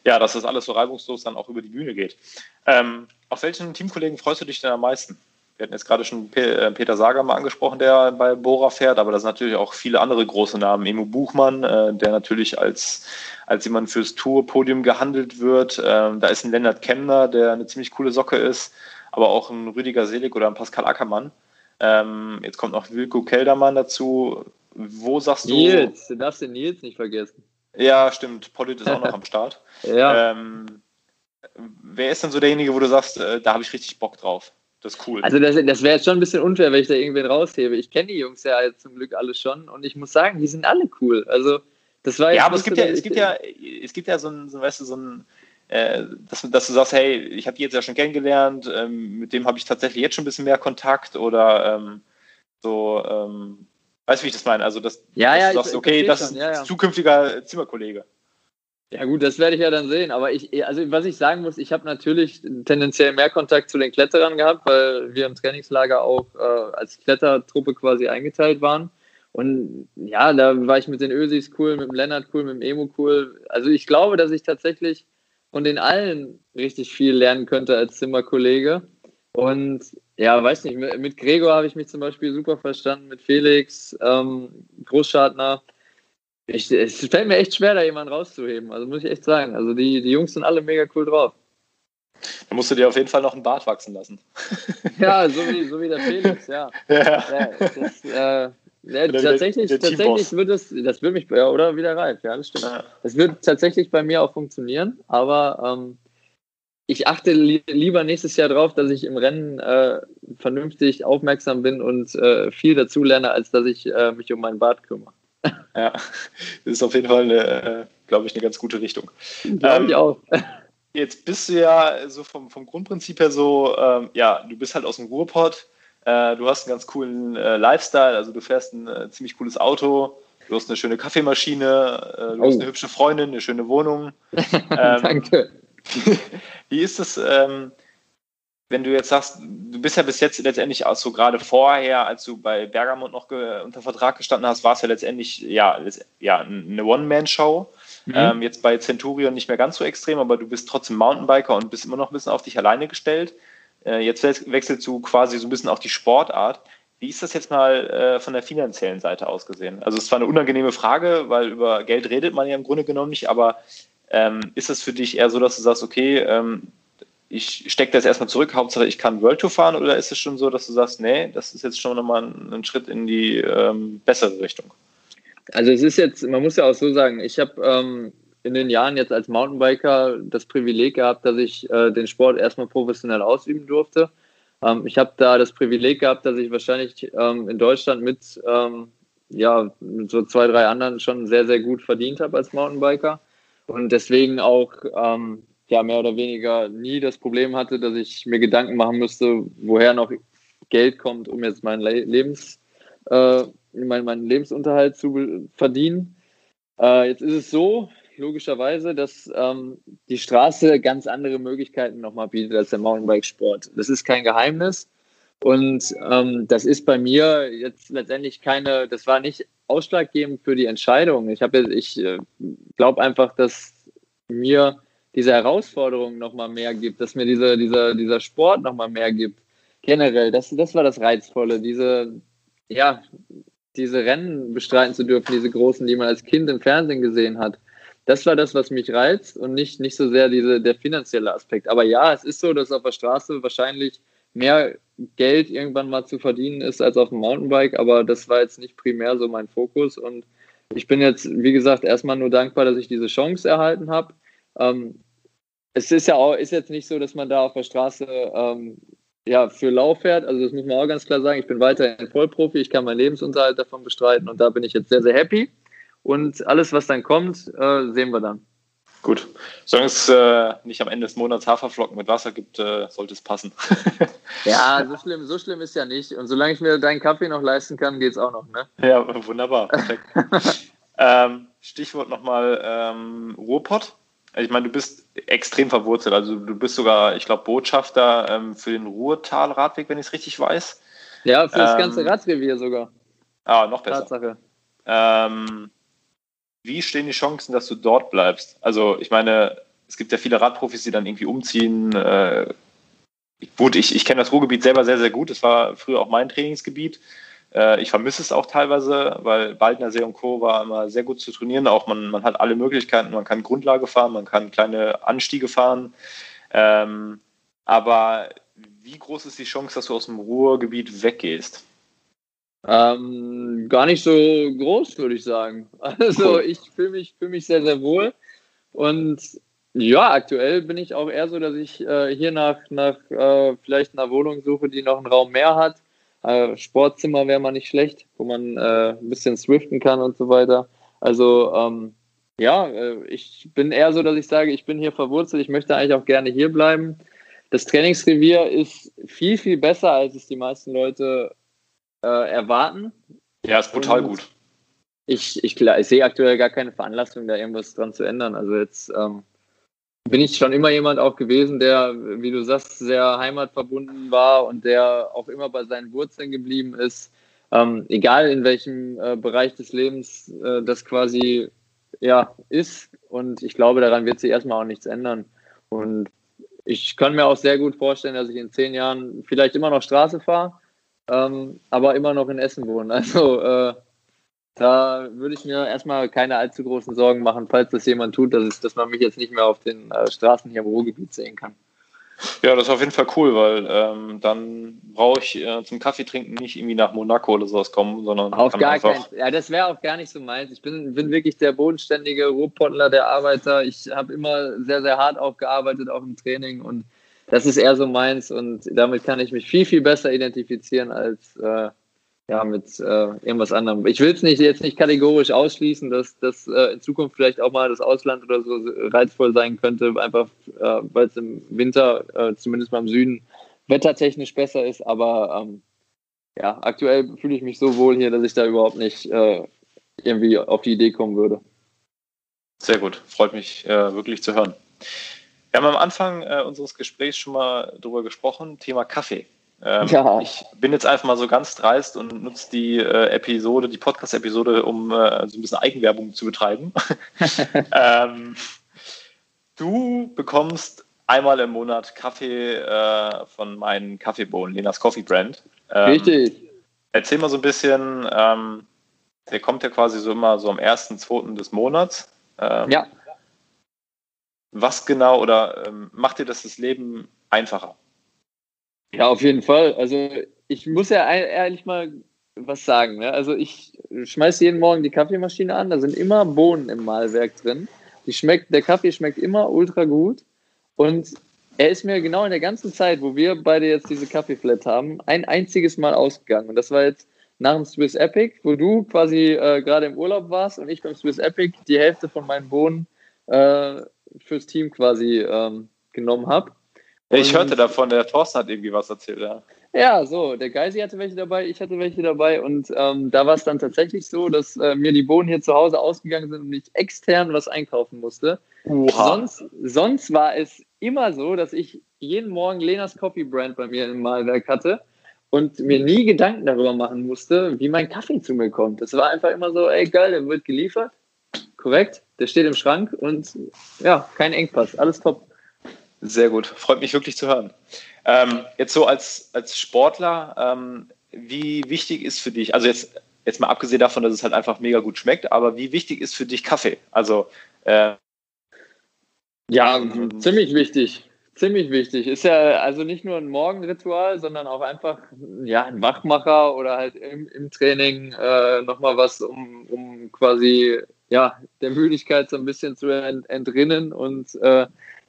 Speaker 1: ja, dass das alles so reibungslos dann auch über die Bühne geht. Ähm, auf welchen Teamkollegen freust du dich denn am meisten? Wir hatten jetzt gerade schon äh, Peter Sager mal angesprochen, der bei Bora fährt, aber da sind natürlich auch viele andere große Namen. Emo Buchmann, äh, der natürlich als, als jemand fürs Tour-Podium gehandelt wird. Ähm, da ist ein Lennart Kemner, der eine ziemlich coole Socke ist, aber auch ein Rüdiger Selig oder ein Pascal Ackermann. Ähm, jetzt kommt noch Wilko Keldermann dazu. Wo sagst du.
Speaker 2: Nils, du darfst den Nils nicht vergessen.
Speaker 1: Ja, stimmt. Polit ist auch noch am Start.
Speaker 2: Ja.
Speaker 1: Ähm, wer ist denn so derjenige, wo du sagst, äh, da habe ich richtig Bock drauf? Das ist cool.
Speaker 2: Also das, das wäre jetzt schon ein bisschen unfair, wenn ich da irgendwen raushebe. Ich kenne die Jungs ja zum Glück alle schon und ich muss sagen, die sind alle cool. Also das war
Speaker 1: ja, aber es gibt ja, es gibt ja, es gibt ja so ein, so, weißt du, so ein, äh, dass, dass, du sagst, hey, ich habe die jetzt ja schon kennengelernt, ähm, mit dem habe ich tatsächlich jetzt schon ein bisschen mehr Kontakt oder ähm, so, ähm, weißt du, wie ich das meine? Also, dass,
Speaker 2: ja,
Speaker 1: dass
Speaker 2: ja,
Speaker 1: du sagst,
Speaker 2: ich,
Speaker 1: okay,
Speaker 2: ich
Speaker 1: das ist
Speaker 2: ja, ja.
Speaker 1: zukünftiger Zimmerkollege.
Speaker 2: Ja gut, das werde ich ja dann sehen. Aber ich, also was ich sagen muss, ich habe natürlich tendenziell mehr Kontakt zu den Kletterern gehabt, weil wir im Trainingslager auch äh, als Klettertruppe quasi eingeteilt waren. Und ja, da war ich mit den Ösis cool, mit dem Lennart cool, mit dem Emo cool. Also ich glaube, dass ich tatsächlich von den allen richtig viel lernen könnte als Zimmerkollege. Und ja, weiß nicht, mit Gregor habe ich mich zum Beispiel super verstanden, mit Felix, ähm, Großschartner. Ich, es fällt mir echt schwer, da jemanden rauszuheben. Also muss ich echt sagen. Also die, die Jungs sind alle mega cool drauf.
Speaker 1: Da musst du dir auf jeden Fall noch einen Bart wachsen lassen.
Speaker 2: ja, so wie, so wie der Felix, ja.
Speaker 1: ja.
Speaker 2: ja das, äh, ja, tatsächlich, tatsächlich wird es, das wird mich, ja, oder wieder reif, ja, das stimmt. Ja. Das wird tatsächlich bei mir auch funktionieren, aber ähm, ich achte li lieber nächstes Jahr drauf, dass ich im Rennen äh, vernünftig aufmerksam bin und äh, viel dazulerne, als dass ich äh, mich um meinen Bart kümmere.
Speaker 1: Ja, das ist auf jeden Fall, eine, äh, glaube ich, eine ganz gute Richtung.
Speaker 2: Glaube ähm, ich auch.
Speaker 1: Jetzt bist du ja so vom, vom Grundprinzip her so, ähm, ja, du bist halt aus dem Ruhrpott, äh, du hast einen ganz coolen äh, Lifestyle, also du fährst ein äh, ziemlich cooles Auto, du hast eine schöne Kaffeemaschine, äh, du oh. hast eine hübsche Freundin, eine schöne Wohnung.
Speaker 2: Ähm, Danke.
Speaker 1: Wie ist ähm, wenn du jetzt sagst, du bist ja bis jetzt letztendlich auch so gerade vorher, als du bei Bergamot noch unter Vertrag gestanden hast, war es ja letztendlich ja, ja eine One-Man-Show. Mhm. Ähm, jetzt bei Centurion nicht mehr ganz so extrem, aber du bist trotzdem Mountainbiker und bist immer noch ein bisschen auf dich alleine gestellt. Äh, jetzt wechselst du quasi so ein bisschen auf die Sportart. Wie ist das jetzt mal äh, von der finanziellen Seite aus gesehen? Also es war eine unangenehme Frage, weil über Geld redet man ja im Grunde genommen nicht, aber ähm, ist es für dich eher so, dass du sagst, okay, ähm, ich stecke das erstmal zurück, Hauptsache ich kann World Tour fahren oder ist es schon so, dass du sagst, nee, das ist jetzt schon nochmal ein, Schritt in die ähm, bessere Richtung?
Speaker 2: Also es ist jetzt, man muss ja auch so sagen, ich habe ähm, in den Jahren jetzt als Mountainbiker das Privileg gehabt, dass ich äh, den Sport erstmal professionell ausüben durfte. Ähm, ich habe da das Privileg gehabt, dass ich wahrscheinlich ähm, in Deutschland mit ähm, ja, so zwei, drei anderen schon sehr, sehr gut verdient habe als Mountainbiker und deswegen auch ähm, ja, mehr oder weniger nie das Problem hatte, dass ich mir Gedanken machen müsste, woher noch Geld kommt, um jetzt meinen Lebens, äh, meinen, meinen Lebensunterhalt zu verdienen. Äh, jetzt ist es so, logischerweise, dass ähm, die Straße ganz andere Möglichkeiten nochmal bietet als der Mountainbike-Sport. Das ist kein Geheimnis. Und ähm, das ist bei mir jetzt letztendlich keine, das war nicht ausschlaggebend für die Entscheidung. Ich ich äh, glaube einfach, dass mir diese Herausforderung nochmal mehr gibt, dass mir diese, dieser, dieser Sport nochmal mehr gibt. Generell, das, das war das Reizvolle, diese, ja, diese Rennen bestreiten zu dürfen, diese großen, die man als Kind im Fernsehen gesehen hat. Das war das, was mich reizt und nicht, nicht so sehr diese, der finanzielle Aspekt. Aber ja, es ist so, dass auf der Straße wahrscheinlich mehr Geld irgendwann mal zu verdienen ist als auf dem Mountainbike, aber das war jetzt nicht primär so mein Fokus und ich bin jetzt, wie gesagt, erstmal nur dankbar, dass ich diese Chance erhalten habe. Ähm, es ist ja auch, ist jetzt nicht so, dass man da auf der Straße ähm, ja, für Lauf fährt. Also das muss man auch ganz klar sagen. Ich bin weiterhin Vollprofi, ich kann meinen Lebensunterhalt davon bestreiten und da bin ich jetzt sehr, sehr happy. Und alles, was dann kommt, äh, sehen wir dann.
Speaker 1: Gut. Solange es äh, nicht am Ende des Monats Haferflocken mit Wasser gibt, äh, sollte es passen.
Speaker 2: ja, so schlimm, so schlimm ist ja nicht. Und solange ich mir deinen Kaffee noch leisten kann, geht es auch noch. Ne?
Speaker 1: Ja, wunderbar. Perfekt. ähm, Stichwort nochmal ähm, Ruhrpott. Ich meine, du bist extrem verwurzelt. Also du bist sogar, ich glaube, Botschafter ähm, für den Ruhrtal-Radweg, wenn ich es richtig weiß.
Speaker 2: Ja, für das ähm, ganze Radrevier sogar.
Speaker 1: Ah, noch besser. Tatsache. Ähm, wie stehen die Chancen, dass du dort bleibst? Also ich meine, es gibt ja viele Radprofis, die dann irgendwie umziehen. Äh, gut, ich, ich kenne das Ruhrgebiet selber sehr, sehr gut. Das war früher auch mein Trainingsgebiet. Äh, ich vermisse es auch teilweise, weil Baldner See und Co. war immer sehr gut zu trainieren. Auch man, man hat alle Möglichkeiten. Man kann Grundlage fahren, man kann kleine Anstiege fahren. Ähm, aber wie groß ist die Chance, dass du aus dem Ruhrgebiet weggehst?
Speaker 2: Ähm, gar nicht so groß, würde ich sagen. Also cool. ich fühle mich, fühl mich sehr, sehr wohl. Und ja, aktuell bin ich auch eher so, dass ich äh, hier nach, nach äh, vielleicht einer Wohnung suche, die noch einen Raum mehr hat. Äh, Sportzimmer wäre mal nicht schlecht, wo man äh, ein bisschen swiften kann und so weiter. Also ähm, ja, äh, ich bin eher so, dass ich sage, ich bin hier verwurzelt, ich möchte eigentlich auch gerne hier bleiben. Das Trainingsrevier ist viel, viel besser, als es die meisten Leute äh, erwarten.
Speaker 1: Ja, ist brutal und gut.
Speaker 2: Ich, ich, ich, sehe aktuell gar keine Veranlassung, da irgendwas dran zu ändern. Also jetzt ähm, bin ich schon immer jemand auch gewesen, der, wie du sagst, sehr heimatverbunden war und der auch immer bei seinen Wurzeln geblieben ist. Ähm, egal in welchem äh, Bereich des Lebens äh, das quasi ja, ist. Und ich glaube, daran wird sich erstmal auch nichts ändern. Und ich kann mir auch sehr gut vorstellen, dass ich in zehn Jahren vielleicht immer noch Straße fahre, ähm, aber immer noch in Essen wohne. Also äh, da würde ich mir erstmal keine allzu großen Sorgen machen, falls das jemand tut, dass, es, dass man mich jetzt nicht mehr auf den äh, Straßen hier im Ruhrgebiet sehen kann.
Speaker 1: Ja, das ist auf jeden Fall cool, weil ähm, dann brauche ich äh, zum Kaffee trinken nicht irgendwie nach Monaco oder sowas kommen, sondern
Speaker 2: auf gar keinen. Ja, das wäre auch gar nicht so meins. Ich bin, bin wirklich der bodenständige Ruhrpottler, der Arbeiter. Ich habe immer sehr, sehr hart auch gearbeitet, auch im Training und das ist eher so meins und damit kann ich mich viel, viel besser identifizieren als äh, ja, mit äh, irgendwas anderem. Ich will es nicht jetzt nicht kategorisch ausschließen, dass das äh, in Zukunft vielleicht auch mal das Ausland oder so reizvoll sein könnte, einfach äh, weil es im Winter, äh, zumindest mal im Süden, wettertechnisch besser ist. Aber ähm, ja, aktuell fühle ich mich so wohl hier, dass ich da überhaupt nicht äh, irgendwie auf die Idee kommen würde.
Speaker 1: Sehr gut, freut mich äh, wirklich zu hören. Wir haben am Anfang unseres Gesprächs schon mal darüber gesprochen, Thema Kaffee. Ähm, ja. Ich bin jetzt einfach mal so ganz dreist und nutze die äh, Episode, die Podcast-Episode, um äh, so ein bisschen Eigenwerbung zu betreiben. ähm, du bekommst einmal im Monat Kaffee äh, von meinen Kaffeebohnen, Lenas Coffee Brand.
Speaker 2: Ähm, Richtig.
Speaker 1: Erzähl mal so ein bisschen, ähm, der kommt ja quasi so immer so am ersten, zweiten des Monats.
Speaker 2: Ähm, ja.
Speaker 1: Was genau oder ähm, macht dir das das Leben einfacher?
Speaker 2: Ja, auf jeden Fall. Also ich muss ja ehrlich mal was sagen. Ne? Also ich schmeiße jeden Morgen die Kaffeemaschine an, da sind immer Bohnen im Mahlwerk drin. Die schmeckt, der Kaffee schmeckt immer ultra gut. Und er ist mir genau in der ganzen Zeit, wo wir beide jetzt diese Kaffeeflat haben, ein einziges Mal ausgegangen. Und das war jetzt nach dem Swiss Epic, wo du quasi äh, gerade im Urlaub warst und ich beim Swiss Epic die Hälfte von meinen Bohnen äh, fürs Team quasi ähm, genommen habe.
Speaker 1: Ich hörte davon, der Thorsten hat irgendwie was erzählt, ja.
Speaker 2: Ja, so, der Geisi hatte welche dabei, ich hatte welche dabei und ähm, da war es dann tatsächlich so, dass äh, mir die Bohnen hier zu Hause ausgegangen sind und ich extern was einkaufen musste. Sonst, sonst war es immer so, dass ich jeden Morgen Lenas Coffee Brand bei mir im Malwerk hatte und mir nie Gedanken darüber machen musste, wie mein Kaffee zu mir kommt. Es war einfach immer so, ey geil, der wird geliefert, korrekt, der steht im Schrank und ja, kein Engpass, alles top.
Speaker 1: Sehr gut, freut mich wirklich zu hören. Ähm, jetzt so als, als Sportler, ähm, wie wichtig ist für dich, also jetzt, jetzt mal abgesehen davon, dass es halt einfach mega gut schmeckt, aber wie wichtig ist für dich Kaffee? Also äh,
Speaker 2: ja, ziemlich wichtig. Ziemlich wichtig. Ist ja also nicht nur ein Morgenritual, sondern auch einfach ja, ein Wachmacher oder halt im, im Training äh, nochmal was, um, um quasi ja, der Müdigkeit so ein bisschen zu ent, entrinnen und äh,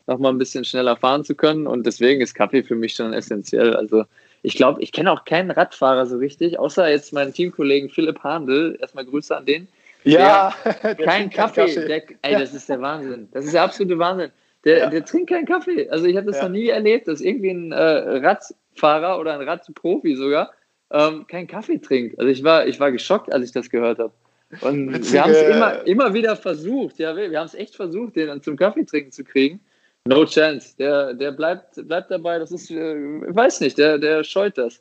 Speaker 2: nochmal ein bisschen schneller fahren zu können. Und deswegen ist Kaffee für mich schon essentiell. Also ich glaube, ich kenne auch keinen Radfahrer so richtig, außer jetzt meinen Teamkollegen Philipp Handel. Erstmal Grüße an den.
Speaker 1: Ja,
Speaker 2: kein Kaffee. Kaffee. Der, ey, das ist der Wahnsinn. Das ist der absolute Wahnsinn. Der, ja. der trinkt keinen Kaffee. Also ich habe das ja. noch nie erlebt, dass irgendwie ein äh, Radfahrer oder ein Radprofi sogar ähm, keinen Kaffee trinkt. Also ich war, ich war geschockt, als ich das gehört habe. Und Witzige, wir haben es immer, immer wieder versucht, ja, wir, wir haben es echt versucht, den dann zum Kaffee trinken zu kriegen. No chance. Der, der bleibt, bleibt dabei, das ist, äh, ich weiß nicht, der, der scheut das.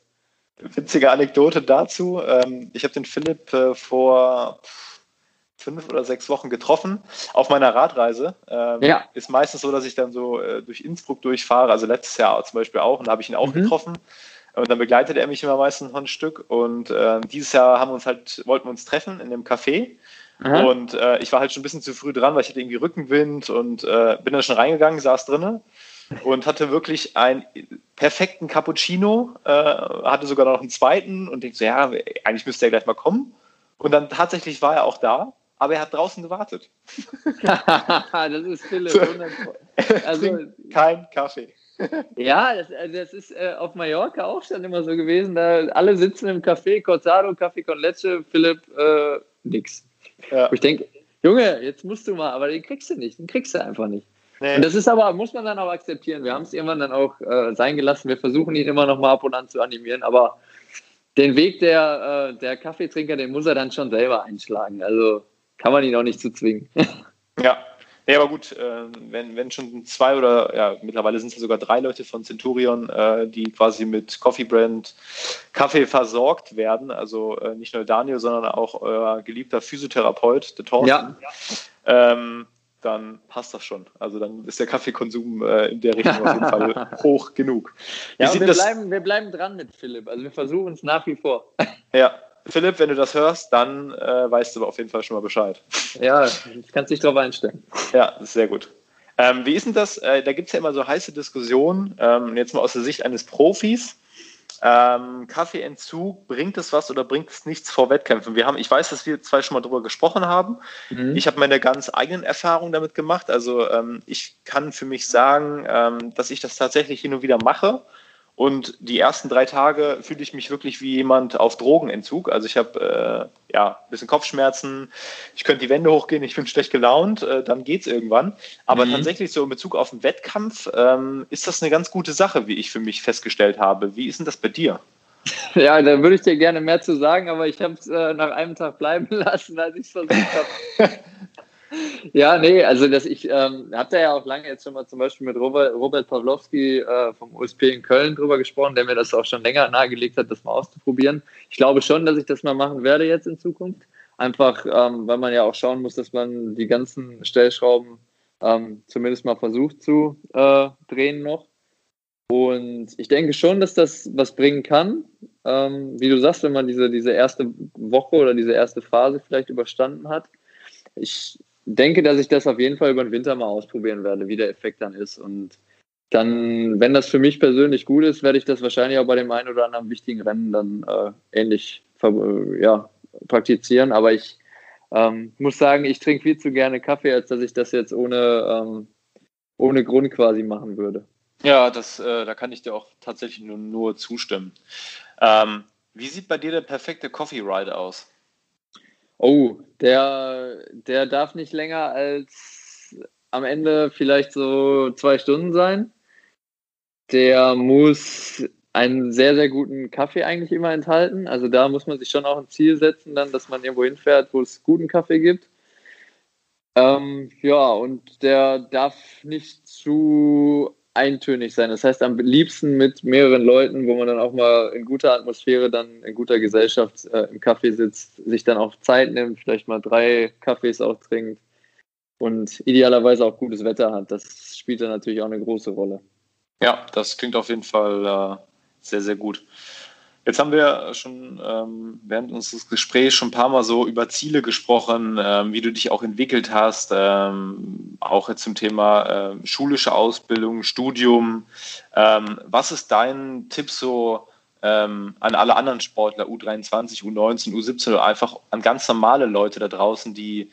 Speaker 1: Witzige Anekdote dazu. Ähm, ich habe den Philipp äh, vor fünf oder sechs Wochen getroffen auf meiner Radreise. Ähm, ja. Ist meistens so, dass ich dann so äh, durch Innsbruck durchfahre, also letztes Jahr zum Beispiel auch, und da habe ich ihn auch mhm. getroffen. Und dann begleitet er mich immer meistens noch ein Stück. Und äh, dieses Jahr haben uns halt, wollten wir uns treffen in dem Café. Aha. Und äh, ich war halt schon ein bisschen zu früh dran, weil ich hatte irgendwie Rückenwind und äh, bin dann schon reingegangen, saß drinnen und hatte wirklich einen perfekten Cappuccino, äh, hatte sogar noch einen zweiten und denkst so, ja, eigentlich müsste er gleich mal kommen. Und dann tatsächlich war er auch da, aber er hat draußen gewartet.
Speaker 2: das ist Philipp.
Speaker 1: Also, kein Kaffee.
Speaker 2: ja, das, also das ist äh, auf Mallorca auch schon immer so gewesen. Da alle sitzen im Café, Corzado, Kaffee con Leche, Philipp, äh, nix. Ja. ich denke, Junge, jetzt musst du mal, aber den kriegst du nicht, den kriegst du einfach nicht. Nee. Und das ist aber, muss man dann auch akzeptieren. Wir haben es irgendwann dann auch äh, sein gelassen. Wir versuchen ihn immer noch mal ab und an zu animieren, aber den Weg der, äh, der Kaffeetrinker, den muss er dann schon selber einschlagen. Also kann man ihn auch nicht zu zwingen.
Speaker 1: Ja, ja, aber gut, äh, wenn, wenn schon zwei oder ja, mittlerweile sind es ja sogar drei Leute von Centurion, äh, die quasi mit Coffee Brand Kaffee versorgt werden, also äh, nicht nur Daniel, sondern auch euer geliebter Physiotherapeut, der Thorsten. Ja. Ähm, dann passt das schon. Also dann ist der Kaffeekonsum äh, in der Richtung auf jeden Fall hoch genug.
Speaker 2: Wie ja, wir, bleiben, wir bleiben dran mit Philipp. Also wir versuchen es nach wie vor.
Speaker 1: Ja, Philipp, wenn du das hörst, dann äh, weißt du aber auf jeden Fall schon mal Bescheid.
Speaker 2: Ja, kannst dich darauf einstellen.
Speaker 1: Ja, sehr gut. Ähm, wie ist denn das? Äh, da gibt es ja immer so heiße Diskussionen, ähm, jetzt mal aus der Sicht eines Profis. Ähm, Kaffeeentzug, bringt es was oder bringt es nichts vor Wettkämpfen? Wir haben, ich weiß, dass wir zwei schon mal darüber gesprochen haben. Mhm. Ich habe meine ganz eigenen Erfahrungen damit gemacht. Also ähm, ich kann für mich sagen, ähm, dass ich das tatsächlich hin und wieder mache und die ersten drei Tage fühle ich mich wirklich wie jemand auf Drogenentzug. Also ich habe äh, ja ein bisschen Kopfschmerzen, ich könnte die Wände hochgehen, ich bin schlecht gelaunt, äh, dann geht es irgendwann. Aber mhm. tatsächlich so in Bezug auf den Wettkampf ähm, ist das eine ganz gute Sache, wie ich für mich festgestellt habe. Wie ist denn das bei dir?
Speaker 2: Ja, da würde ich dir gerne mehr zu sagen, aber ich habe es äh, nach einem Tag bleiben lassen, als ich es versucht habe. Ja, nee, also das, ich ähm, habe da ja auch lange jetzt schon mal zum Beispiel mit Robert, Robert Pawlowski äh, vom USP in Köln drüber gesprochen, der mir das auch schon länger nahegelegt hat, das mal auszuprobieren. Ich glaube schon, dass ich das mal machen werde jetzt in Zukunft. Einfach, ähm, weil man ja auch schauen muss, dass man die ganzen Stellschrauben ähm, zumindest mal versucht zu äh, drehen noch. Und ich denke schon, dass das was bringen kann. Ähm, wie du sagst, wenn man diese, diese erste Woche oder diese erste Phase vielleicht überstanden hat. Ich denke, dass ich das auf jeden Fall über den Winter mal ausprobieren werde, wie der Effekt dann ist. Und dann, wenn das für mich persönlich gut ist, werde ich das wahrscheinlich auch bei dem einen oder anderen wichtigen Rennen dann äh, ähnlich ja, praktizieren. Aber ich ähm, muss sagen, ich trinke viel zu gerne Kaffee, als dass ich das jetzt ohne, ähm, ohne Grund quasi machen würde.
Speaker 1: Ja, das, äh, da kann ich dir auch tatsächlich nur, nur zustimmen. Ähm, wie sieht bei dir der perfekte Coffee Ride aus?
Speaker 2: Oh, der, der darf nicht länger als am Ende vielleicht so zwei Stunden sein. Der muss einen sehr, sehr guten Kaffee eigentlich immer enthalten. Also da muss man sich schon auch ein Ziel setzen, dann, dass man irgendwo hinfährt, wo es guten Kaffee gibt. Ähm, ja, und der darf nicht zu eintönig sein. Das heißt, am liebsten mit mehreren Leuten, wo man dann auch mal in guter Atmosphäre, dann in guter Gesellschaft äh, im Kaffee sitzt, sich dann auch Zeit nimmt, vielleicht mal drei Kaffees auch trinkt und idealerweise auch gutes Wetter hat. Das spielt dann natürlich auch eine große Rolle.
Speaker 1: Ja, das klingt auf jeden Fall äh, sehr, sehr gut. Jetzt haben wir schon ähm, während unseres Gesprächs schon ein paar Mal so über Ziele gesprochen, ähm, wie du dich auch entwickelt hast, ähm, auch jetzt zum Thema äh, schulische Ausbildung, Studium. Ähm, was ist dein Tipp so ähm, an alle anderen Sportler, U23, U19, U17 oder einfach an ganz normale Leute da draußen, die,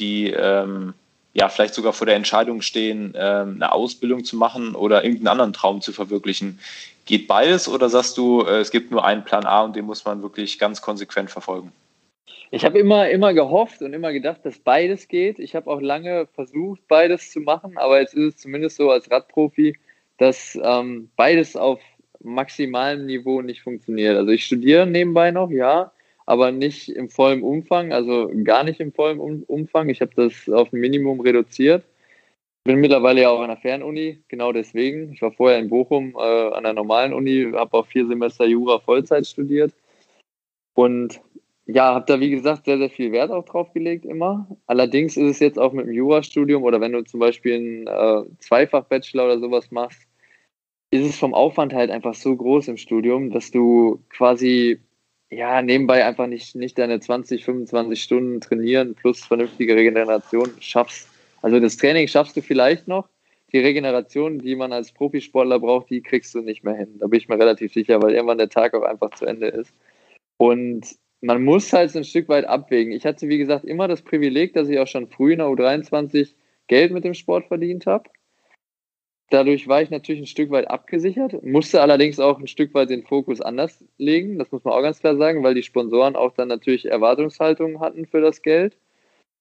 Speaker 1: die ähm, ja vielleicht sogar vor der Entscheidung stehen, eine Ausbildung zu machen oder irgendeinen anderen Traum zu verwirklichen? Geht beides oder sagst du, äh, es gibt nur einen Plan A und den muss man wirklich ganz konsequent verfolgen?
Speaker 2: Ich habe immer, immer gehofft und immer gedacht, dass beides geht. Ich habe auch lange versucht, beides zu machen, aber jetzt ist es zumindest so als Radprofi, dass ähm, beides auf maximalem Niveau nicht funktioniert. Also ich studiere nebenbei noch, ja, aber nicht im vollen Umfang, also gar nicht im vollen Umfang. Ich habe das auf ein Minimum reduziert. Bin mittlerweile ja auch an der Fernuni, genau deswegen. Ich war vorher in Bochum äh, an der normalen Uni, habe auch vier Semester Jura Vollzeit studiert und ja, habe da wie gesagt sehr, sehr viel Wert auch drauf gelegt immer. Allerdings ist es jetzt auch mit dem Jurastudium oder wenn du zum Beispiel einen äh, Zweifach-Bachelor oder sowas machst, ist es vom Aufwand halt einfach so groß im Studium, dass du quasi ja nebenbei einfach nicht, nicht deine 20, 25 Stunden trainieren plus vernünftige Regeneration schaffst. Also das Training schaffst du vielleicht noch. Die Regeneration, die man als Profisportler braucht, die kriegst du nicht mehr hin. Da bin ich mir relativ sicher, weil irgendwann der Tag auch einfach zu Ende ist. Und man muss halt so ein Stück weit abwägen. Ich hatte, wie gesagt, immer das Privileg, dass ich auch schon früh in der U23 Geld mit dem Sport verdient habe. Dadurch war ich natürlich ein Stück weit abgesichert, musste allerdings auch ein Stück weit den Fokus anders legen, das muss man auch ganz klar sagen, weil die Sponsoren auch dann natürlich Erwartungshaltungen hatten für das Geld.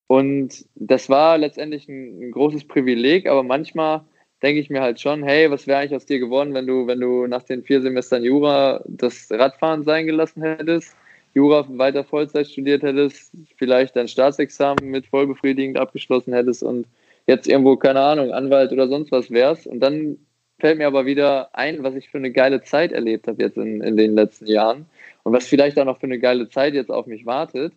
Speaker 2: Und das war letztendlich ein, ein großes Privileg, aber manchmal denke ich mir halt schon, hey, was wäre eigentlich aus dir geworden, wenn du, wenn du nach den vier Semestern Jura das Radfahren sein gelassen hättest, Jura weiter Vollzeit studiert hättest, vielleicht dein Staatsexamen mit vollbefriedigend abgeschlossen hättest und jetzt irgendwo, keine Ahnung, Anwalt oder sonst was wärst. Und dann fällt mir aber wieder ein, was ich für eine geile Zeit erlebt habe jetzt in, in den letzten Jahren und was vielleicht auch noch für eine geile Zeit jetzt auf mich wartet.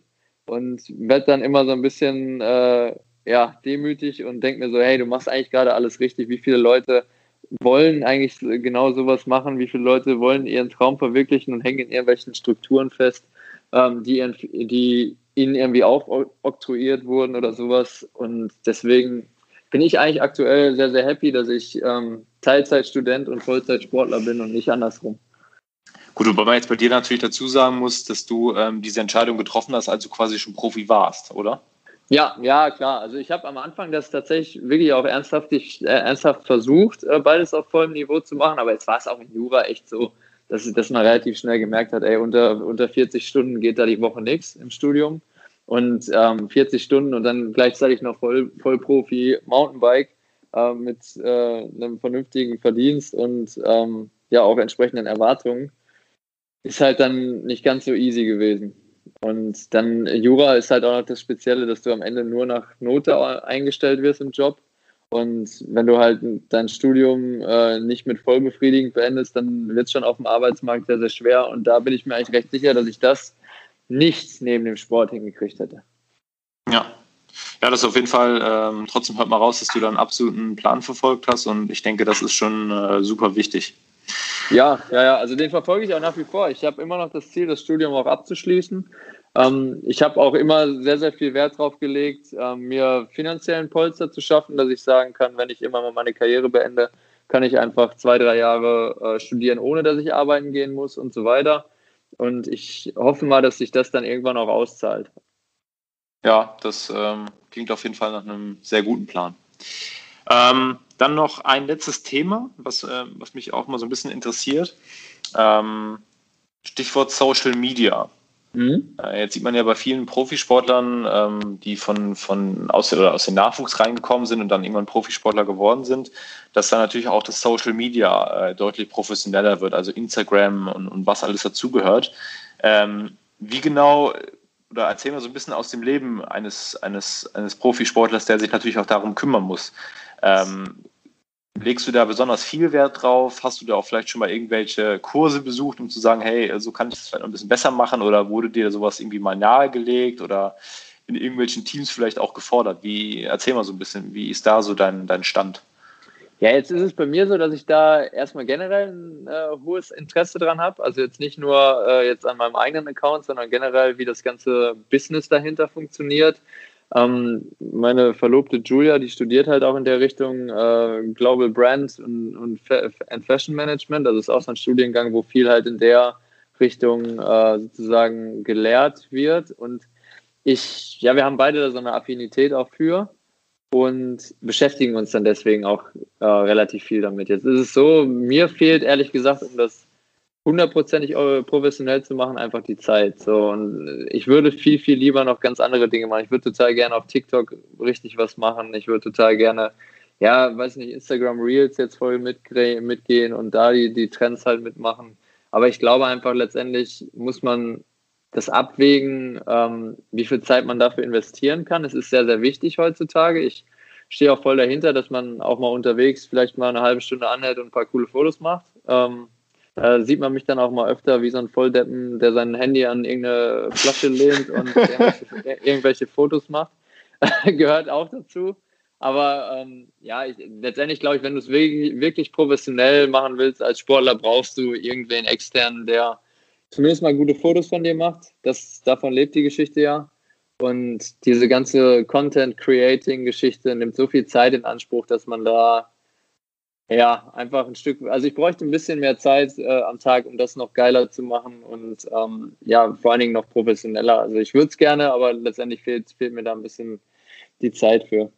Speaker 2: Und werde dann immer so ein bisschen äh, ja, demütig und denke mir so, hey, du machst eigentlich gerade alles richtig. Wie viele Leute wollen eigentlich genau sowas machen? Wie viele Leute wollen ihren Traum verwirklichen und hängen in irgendwelchen Strukturen fest, ähm, die, die ihnen irgendwie aufoktroyiert wurden oder sowas? Und deswegen bin ich eigentlich aktuell sehr, sehr happy, dass ich ähm, Teilzeitstudent und Vollzeitsportler bin und nicht andersrum.
Speaker 1: Gut, wobei man jetzt bei dir natürlich dazu sagen muss, dass du ähm, diese Entscheidung getroffen hast, als du quasi schon Profi warst, oder?
Speaker 2: Ja, ja, klar. Also ich habe am Anfang das tatsächlich wirklich auch ernsthaft, äh, ernsthaft versucht, äh, beides auf vollem Niveau zu machen, aber jetzt war es auch in Jura echt so, dass, dass man relativ schnell gemerkt hat, ey, unter, unter 40 Stunden geht da die Woche nichts im Studium und ähm, 40 Stunden und dann gleichzeitig noch voll, Vollprofi Mountainbike äh, mit äh, einem vernünftigen Verdienst und ähm, ja auch entsprechenden Erwartungen ist halt dann nicht ganz so easy gewesen. Und dann Jura ist halt auch noch das Spezielle, dass du am Ende nur nach Note eingestellt wirst im Job. Und wenn du halt dein Studium äh, nicht mit vollbefriedigend beendest, dann wird es schon auf dem Arbeitsmarkt sehr, sehr schwer. Und da bin ich mir eigentlich recht sicher, dass ich das nichts neben dem Sport hingekriegt hätte.
Speaker 1: Ja. Ja, das ist auf jeden Fall, ähm, trotzdem hört man raus, dass du da einen absoluten Plan verfolgt hast und ich denke, das ist schon äh, super wichtig.
Speaker 2: Ja, ja, ja, also den verfolge ich auch nach wie vor. Ich habe immer noch das Ziel, das Studium auch abzuschließen. Ähm, ich habe auch immer sehr, sehr viel Wert darauf gelegt, ähm, mir finanziellen Polster zu schaffen, dass ich sagen kann, wenn ich immer mal meine Karriere beende, kann ich einfach zwei, drei Jahre äh, studieren, ohne dass ich arbeiten gehen muss und so weiter. Und ich hoffe mal, dass sich das dann irgendwann auch auszahlt.
Speaker 1: Ja, das ähm, klingt auf jeden Fall nach einem sehr guten Plan. Ähm, dann noch ein letztes Thema, was, äh, was mich auch mal so ein bisschen interessiert. Ähm, Stichwort Social Media. Mhm. Äh, jetzt sieht man ja bei vielen Profisportlern, ähm, die von, von aus, oder aus dem Nachwuchs reingekommen sind und dann irgendwann Profisportler geworden sind, dass da natürlich auch das Social Media äh, deutlich professioneller wird, also Instagram und, und was alles dazugehört. Ähm, wie genau, oder erzähl mal so ein bisschen aus dem Leben eines, eines, eines Profisportlers, der sich natürlich auch darum kümmern muss. Ähm, Legst du da besonders viel Wert drauf? Hast du da auch vielleicht schon mal irgendwelche Kurse besucht, um zu sagen, hey, so kann ich es vielleicht ein bisschen besser machen? Oder wurde dir sowas irgendwie mal nahegelegt oder in irgendwelchen Teams vielleicht auch gefordert? Wie, erzähl mal so ein bisschen, wie ist da so dein, dein Stand?
Speaker 2: Ja, jetzt ist es bei mir so, dass ich da erstmal generell ein äh, hohes Interesse dran habe. Also jetzt nicht nur äh, jetzt an meinem eigenen Account, sondern generell, wie das ganze Business dahinter funktioniert. Ähm, meine Verlobte Julia, die studiert halt auch in der Richtung äh, Global Brand und, und, and Fashion Management. Also ist auch so ein Studiengang, wo viel halt in der Richtung äh, sozusagen gelehrt wird. Und ich, ja, wir haben beide da so eine Affinität auch für und beschäftigen uns dann deswegen auch äh, relativ viel damit. Jetzt ist es so, mir fehlt ehrlich gesagt, um das hundertprozentig professionell zu machen, einfach die Zeit. So, und ich würde viel, viel lieber noch ganz andere Dinge machen. Ich würde total gerne auf TikTok richtig was machen. Ich würde total gerne, ja, weiß nicht, Instagram Reels jetzt voll mitgehen und da die, die Trends halt mitmachen. Aber ich glaube einfach, letztendlich muss man das Abwägen, ähm, wie viel Zeit man dafür investieren kann. Es ist sehr, sehr wichtig heutzutage. Ich stehe auch voll dahinter, dass man auch mal unterwegs vielleicht mal eine halbe Stunde anhält und ein paar coole Fotos macht. Ähm, da sieht man mich dann auch mal öfter wie so ein Volldeppen, der sein Handy an irgendeine Flasche lehnt und irgendwelche, irgendwelche Fotos macht. Gehört auch dazu. Aber ähm, ja, ich, letztendlich glaube ich, wenn du es wirklich, wirklich professionell machen willst als Sportler, brauchst du irgendwen externen, der zumindest mal gute Fotos von dir macht. Das, davon lebt die Geschichte ja. Und diese ganze Content-Creating-Geschichte nimmt so viel Zeit in Anspruch, dass man da ja einfach ein Stück, also ich bräuchte ein bisschen mehr Zeit äh, am Tag, um das noch geiler zu machen und ähm, ja, vor allen Dingen noch professioneller. Also ich würde es gerne, aber letztendlich fehlt, fehlt mir da ein bisschen die Zeit für.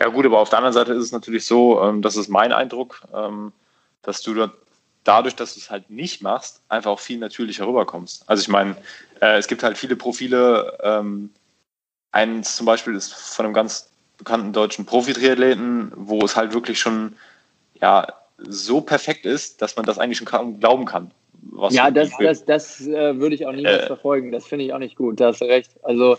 Speaker 1: Ja gut, aber auf der anderen Seite ist es natürlich so, ähm, das ist mein Eindruck, ähm, dass du dadurch, dass du es halt nicht machst, einfach auch viel natürlicher rüberkommst. Also ich meine, äh, es gibt halt viele Profile, ähm, eins zum Beispiel ist von einem ganz bekannten deutschen Profi-Triathleten, wo es halt wirklich schon ja, so perfekt ist, dass man das eigentlich schon glauben kann.
Speaker 2: ja, das, das, das äh, würde ich auch niemals äh, verfolgen. Das finde ich auch nicht gut. Da hast du recht. Also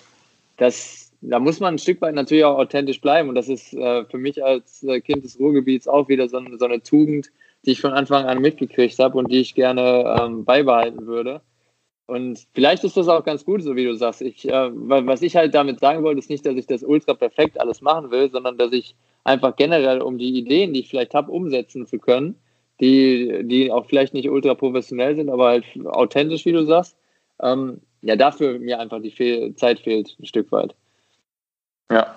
Speaker 2: das da muss man ein Stück weit natürlich auch authentisch bleiben. Und das ist äh, für mich als äh, Kind des Ruhrgebiets auch wieder so, so, eine Tugend, die ich von Anfang an mitgekriegt habe und die ich gerne ähm, beibehalten würde. Und vielleicht ist das auch ganz gut, so wie du sagst. Ich, äh, was ich halt damit sagen wollte, ist nicht, dass ich das ultra perfekt alles machen will, sondern dass ich einfach generell, um die Ideen, die ich vielleicht habe, umsetzen zu können, die, die auch vielleicht nicht ultra professionell sind, aber halt authentisch, wie du sagst, ähm, ja, dafür mir einfach die Fehl Zeit fehlt, ein Stück weit.
Speaker 1: Ja.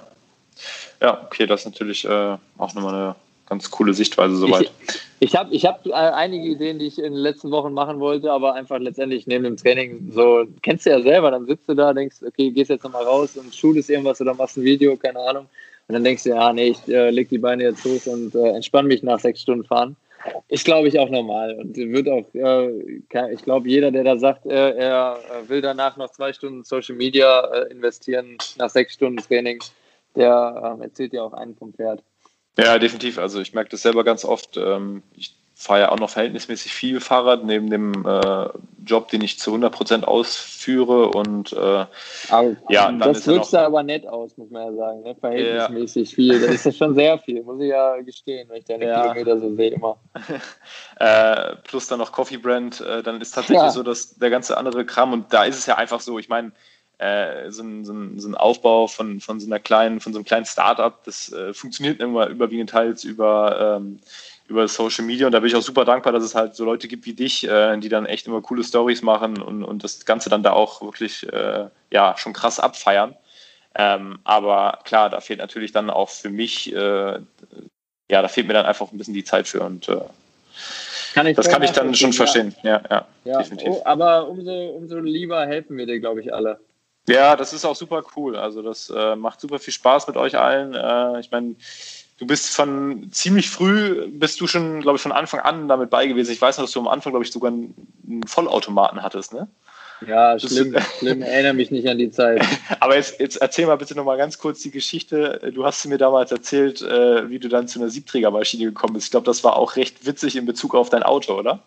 Speaker 1: Ja, okay, das ist natürlich äh, auch nochmal eine ganz coole Sichtweise soweit.
Speaker 2: Ich, ich habe ich hab, äh, einige Ideen, die ich in den letzten Wochen machen wollte, aber einfach letztendlich neben dem Training so, kennst du ja selber, dann sitzt du da, denkst, okay, gehst jetzt nochmal raus und shootest irgendwas oder machst ein Video, keine Ahnung. Und dann denkst du, ja, nee, ich äh, leg die Beine jetzt hoch und äh, entspann mich nach sechs Stunden fahren. Ist, glaube ich, auch normal. Und wird auch, äh, ich glaube, jeder, der da sagt, äh, er will danach noch zwei Stunden Social Media äh, investieren, nach sechs Stunden Training, der ähm, erzählt ja auch einen vom Pferd.
Speaker 1: Ja, definitiv. Also ich merke das selber ganz oft. Ähm, ich fahre ja auch noch verhältnismäßig viel Fahrrad neben dem äh, Job, den ich zu 100 Prozent ausführe und äh,
Speaker 2: aber, ja, das drückst du aber nett aus, muss man ja sagen, ne? verhältnismäßig ja. viel. Das ist ja schon sehr viel, muss ich ja gestehen, wenn ich deine ja. Kilometer so sehe immer.
Speaker 1: äh, plus dann noch Coffee Brand, äh, dann ist tatsächlich ja. so, dass der ganze andere Kram und da ist es ja einfach so, ich meine, äh, so, ein, so, ein, so ein Aufbau von, von so einer kleinen, von so einem kleinen Startup, das äh, funktioniert immer überwiegend teils über ähm, über Social Media und da bin ich auch super dankbar, dass es halt so Leute gibt wie dich, äh, die dann echt immer coole Stories machen und, und das Ganze dann da auch wirklich äh, ja schon krass abfeiern. Ähm, aber klar, da fehlt natürlich dann auch für mich, äh, ja, da fehlt mir dann einfach ein bisschen die Zeit für und äh, kann das kann ich dann schon verstehen. Ja, ja,
Speaker 2: ja. definitiv. Oh, aber umso, umso lieber helfen wir dir, glaube ich, alle.
Speaker 1: Ja, das ist auch super cool. Also das äh, macht super viel Spaß mit euch allen. Äh, ich meine, du bist von ziemlich früh, bist du schon, glaube ich, von Anfang an damit bei gewesen. Ich weiß noch, dass du am Anfang, glaube ich, sogar einen Vollautomaten hattest, ne?
Speaker 2: Ja, schlimm, schlimm, erinnere mich nicht an die Zeit.
Speaker 1: Aber jetzt, jetzt erzähl mal bitte nochmal ganz kurz die Geschichte. Du hast mir damals erzählt, äh, wie du dann zu einer Siebträgermaschine gekommen bist. Ich glaube, das war auch recht witzig in Bezug auf dein Auto, oder?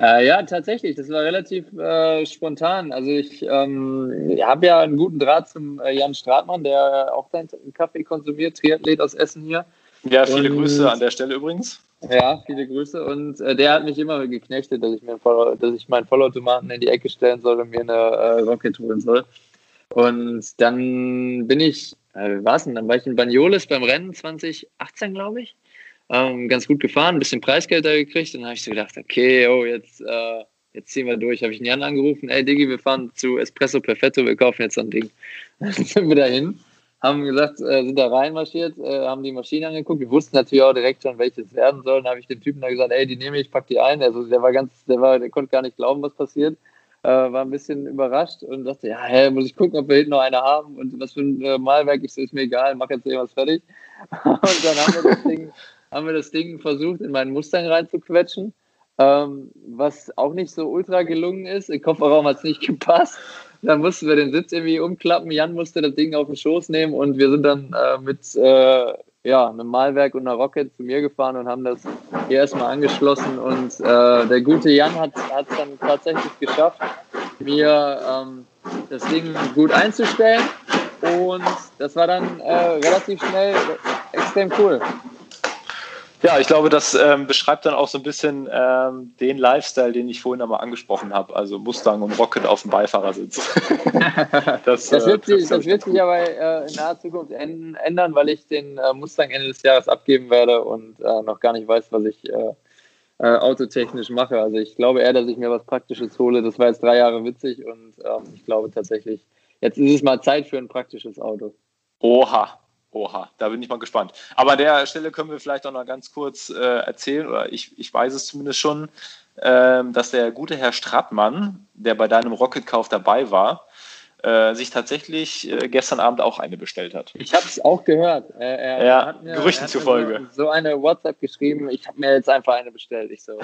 Speaker 2: Äh, ja, tatsächlich. Das war relativ äh, spontan. Also ich ähm, habe ja einen guten Draht zum äh, Jan Stratmann, der auch seinen Kaffee konsumiert, Triathlet aus Essen hier.
Speaker 1: Ja, viele Und, Grüße an der Stelle übrigens.
Speaker 2: Ja, viele Grüße. Und äh, der hat mich immer geknechtet, dass ich, mir Voll dass ich meinen Vollautomaten in die Ecke stellen soll und mir eine äh, Rocket holen soll. Und dann bin ich, äh, wie war es denn? Dann war ich in Banyoles beim Rennen 2018, glaube ich ähm, ganz gut gefahren, ein bisschen Preisgeld da gekriegt. Und dann habe ich so gedacht, okay, oh, jetzt, äh, jetzt ziehen wir durch. Habe ich einen Jan angerufen, ey Diggi, wir fahren zu Espresso Perfetto, wir kaufen jetzt so ein Ding. Dann sind wir dahin, haben gesagt, äh, sind da reinmarschiert, äh, haben die Maschine angeguckt. Wir wussten natürlich auch direkt schon, welches werden soll. Dann habe ich dem Typen da gesagt, ey, die nehme ich, pack die ein. Also der war ganz, der war, der konnte gar nicht glauben, was passiert. Äh, war ein bisschen überrascht und dachte, ja, hä, muss ich gucken, ob wir hinten noch eine haben und was für ein äh, Malwerk ist, ist mir egal, mach jetzt irgendwas fertig. und dann haben wir das Ding haben wir das Ding versucht, in meinen Mustang reinzuquetschen, ähm, was auch nicht so ultra gelungen ist. Im Kofferraum hat es nicht gepasst. Dann mussten wir den Sitz irgendwie umklappen. Jan musste das Ding auf den Schoß nehmen und wir sind dann äh, mit äh, ja, einem Malwerk und einer Rocket zu mir gefahren und haben das hier erstmal angeschlossen. Und äh, der gute Jan hat es dann tatsächlich geschafft, mir ähm, das Ding gut einzustellen. Und das war dann äh, relativ schnell extrem cool.
Speaker 1: Ja, ich glaube, das ähm, beschreibt dann auch so ein bisschen ähm, den Lifestyle, den ich vorhin einmal angesprochen habe. Also Mustang und Rocket auf dem Beifahrersitz.
Speaker 2: das, das, wird, äh, sich, das wird sich aber äh, in naher Zukunft ändern, weil ich den äh, Mustang Ende des Jahres abgeben werde und äh, noch gar nicht weiß, was ich äh, äh, autotechnisch mache. Also ich glaube eher, dass ich mir was Praktisches hole. Das war jetzt drei Jahre witzig und ähm, ich glaube tatsächlich, jetzt ist es mal Zeit für ein praktisches Auto.
Speaker 1: Oha, Oha, da bin ich mal gespannt. Aber an der Stelle können wir vielleicht auch noch ganz kurz äh, erzählen, oder ich, ich weiß es zumindest schon, ähm, dass der gute Herr Strattmann, der bei deinem Rocket-Kauf dabei war, äh, sich tatsächlich äh, gestern Abend auch eine bestellt hat.
Speaker 2: Ich habe es auch gehört.
Speaker 1: Er, er ja, hat mir, Gerüchten zufolge.
Speaker 2: So, eine WhatsApp geschrieben, ich habe mir jetzt einfach eine bestellt. Ich, so,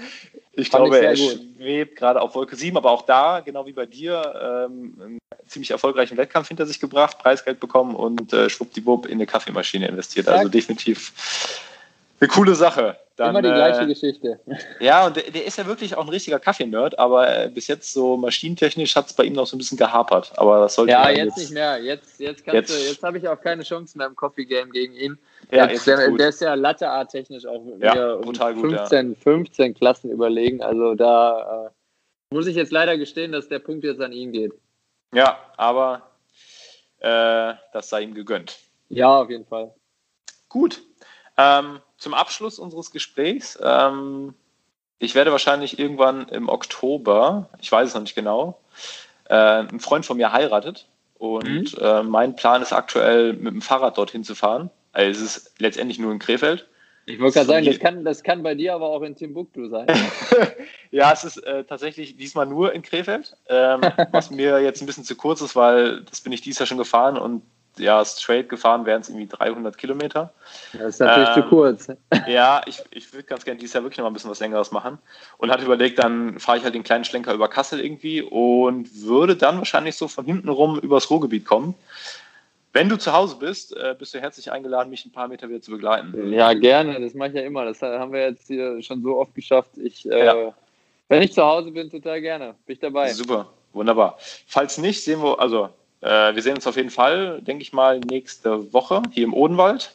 Speaker 1: ich glaube, er gut. schwebt gerade auf Wolke 7, aber auch da, genau wie bei dir, ähm, ziemlich erfolgreichen Wettkampf hinter sich gebracht, Preisgeld bekommen und äh, schwuppdiwupp in eine Kaffeemaschine investiert. Also definitiv eine coole Sache.
Speaker 2: Dann, Immer die gleiche äh, Geschichte.
Speaker 1: Ja, und der, der, ist ja wirklich auch ein richtiger Kaffeenerd, aber äh, bis jetzt so maschinentechnisch hat es bei ihm noch so ein bisschen gehapert. Aber das sollte
Speaker 2: Ja, jetzt, jetzt, nicht mehr. Jetzt, jetzt, jetzt. jetzt habe ich auch keine Chance mehr im Coffee Game gegen ihn. Ja, jetzt, der, der, ist ja Latte Art technisch auch
Speaker 1: ja, total
Speaker 2: gut, 15, ja. 15 Klassen überlegen. Also da äh, muss ich jetzt leider gestehen, dass der Punkt jetzt an ihn geht.
Speaker 1: Ja, aber äh, das sei ihm gegönnt.
Speaker 2: Ja, auf jeden Fall.
Speaker 1: Gut. Ähm, zum Abschluss unseres Gesprächs. Ähm, ich werde wahrscheinlich irgendwann im Oktober, ich weiß es noch nicht genau, äh, ein Freund von mir heiratet. Und mhm. äh, mein Plan ist aktuell, mit dem Fahrrad dorthin zu fahren. Also es ist letztendlich nur in Krefeld.
Speaker 2: Ich wollte gerade sagen, das kann, das kann bei dir aber auch in Timbuktu sein.
Speaker 1: ja, es ist äh, tatsächlich diesmal nur in Krefeld, ähm, was mir jetzt ein bisschen zu kurz ist, weil das bin ich dieses Jahr schon gefahren und ja, straight gefahren wären es irgendwie 300 Kilometer.
Speaker 2: Das ist natürlich ähm, zu kurz.
Speaker 1: Ja, ich, ich würde ganz gerne dieses Jahr wirklich noch mal ein bisschen was Längeres machen und hatte überlegt, dann fahre ich halt den kleinen Schlenker über Kassel irgendwie und würde dann wahrscheinlich so von hinten rum übers Ruhrgebiet kommen. Wenn du zu Hause bist, äh, bist du herzlich eingeladen, mich ein paar Meter wieder zu begleiten.
Speaker 2: Ja, gerne. Das mache ich ja immer. Das haben wir jetzt hier schon so oft geschafft. Ich, äh, ja. Wenn ich zu Hause bin, total gerne. Bin ich dabei.
Speaker 1: Super, wunderbar. Falls nicht, sehen wir, also äh, wir sehen uns auf jeden Fall, denke ich mal, nächste Woche hier im Odenwald.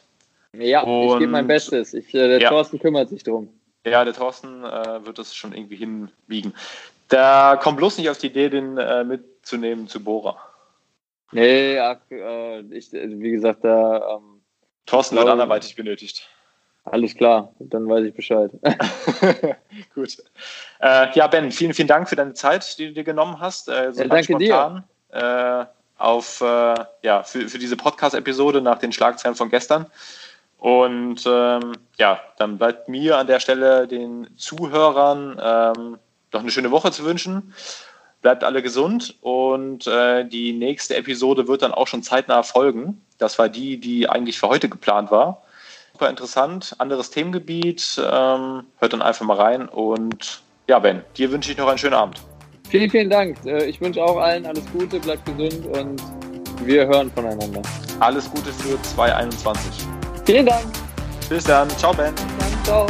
Speaker 2: Ja, Und, ich gebe mein Bestes. Ich, äh, der ja. Thorsten kümmert sich drum.
Speaker 1: Ja, der Thorsten äh, wird das schon irgendwie hinbiegen. Da kommt bloß nicht auf die Idee, den äh, mitzunehmen zu Bora.
Speaker 2: Nee, äh, ich, wie gesagt, da. Ähm,
Speaker 1: Thorsten wird anderweitig benötigt.
Speaker 2: Alles klar, dann weiß ich Bescheid.
Speaker 1: Gut. Äh, ja, Ben, vielen, vielen Dank für deine Zeit, die du dir genommen hast.
Speaker 2: so ja, danke
Speaker 1: spontan. dir auf, äh, ja, für, für diese Podcast-Episode nach den Schlagzeilen von gestern. Und ähm, ja, dann bleibt mir an der Stelle den Zuhörern ähm, noch eine schöne Woche zu wünschen. Bleibt alle gesund und äh, die nächste Episode wird dann auch schon zeitnah folgen. Das war die, die eigentlich für heute geplant war. Super interessant, anderes Themengebiet. Ähm, hört dann einfach mal rein und ja, Ben, dir wünsche ich noch einen schönen Abend.
Speaker 2: Vielen, vielen Dank. Äh, ich wünsche auch allen alles Gute, bleibt gesund und wir hören voneinander.
Speaker 1: Alles Gute für 2021.
Speaker 2: Vielen Dank.
Speaker 1: Bis dann. Ciao, Ben.
Speaker 2: Bis dann. Ciao.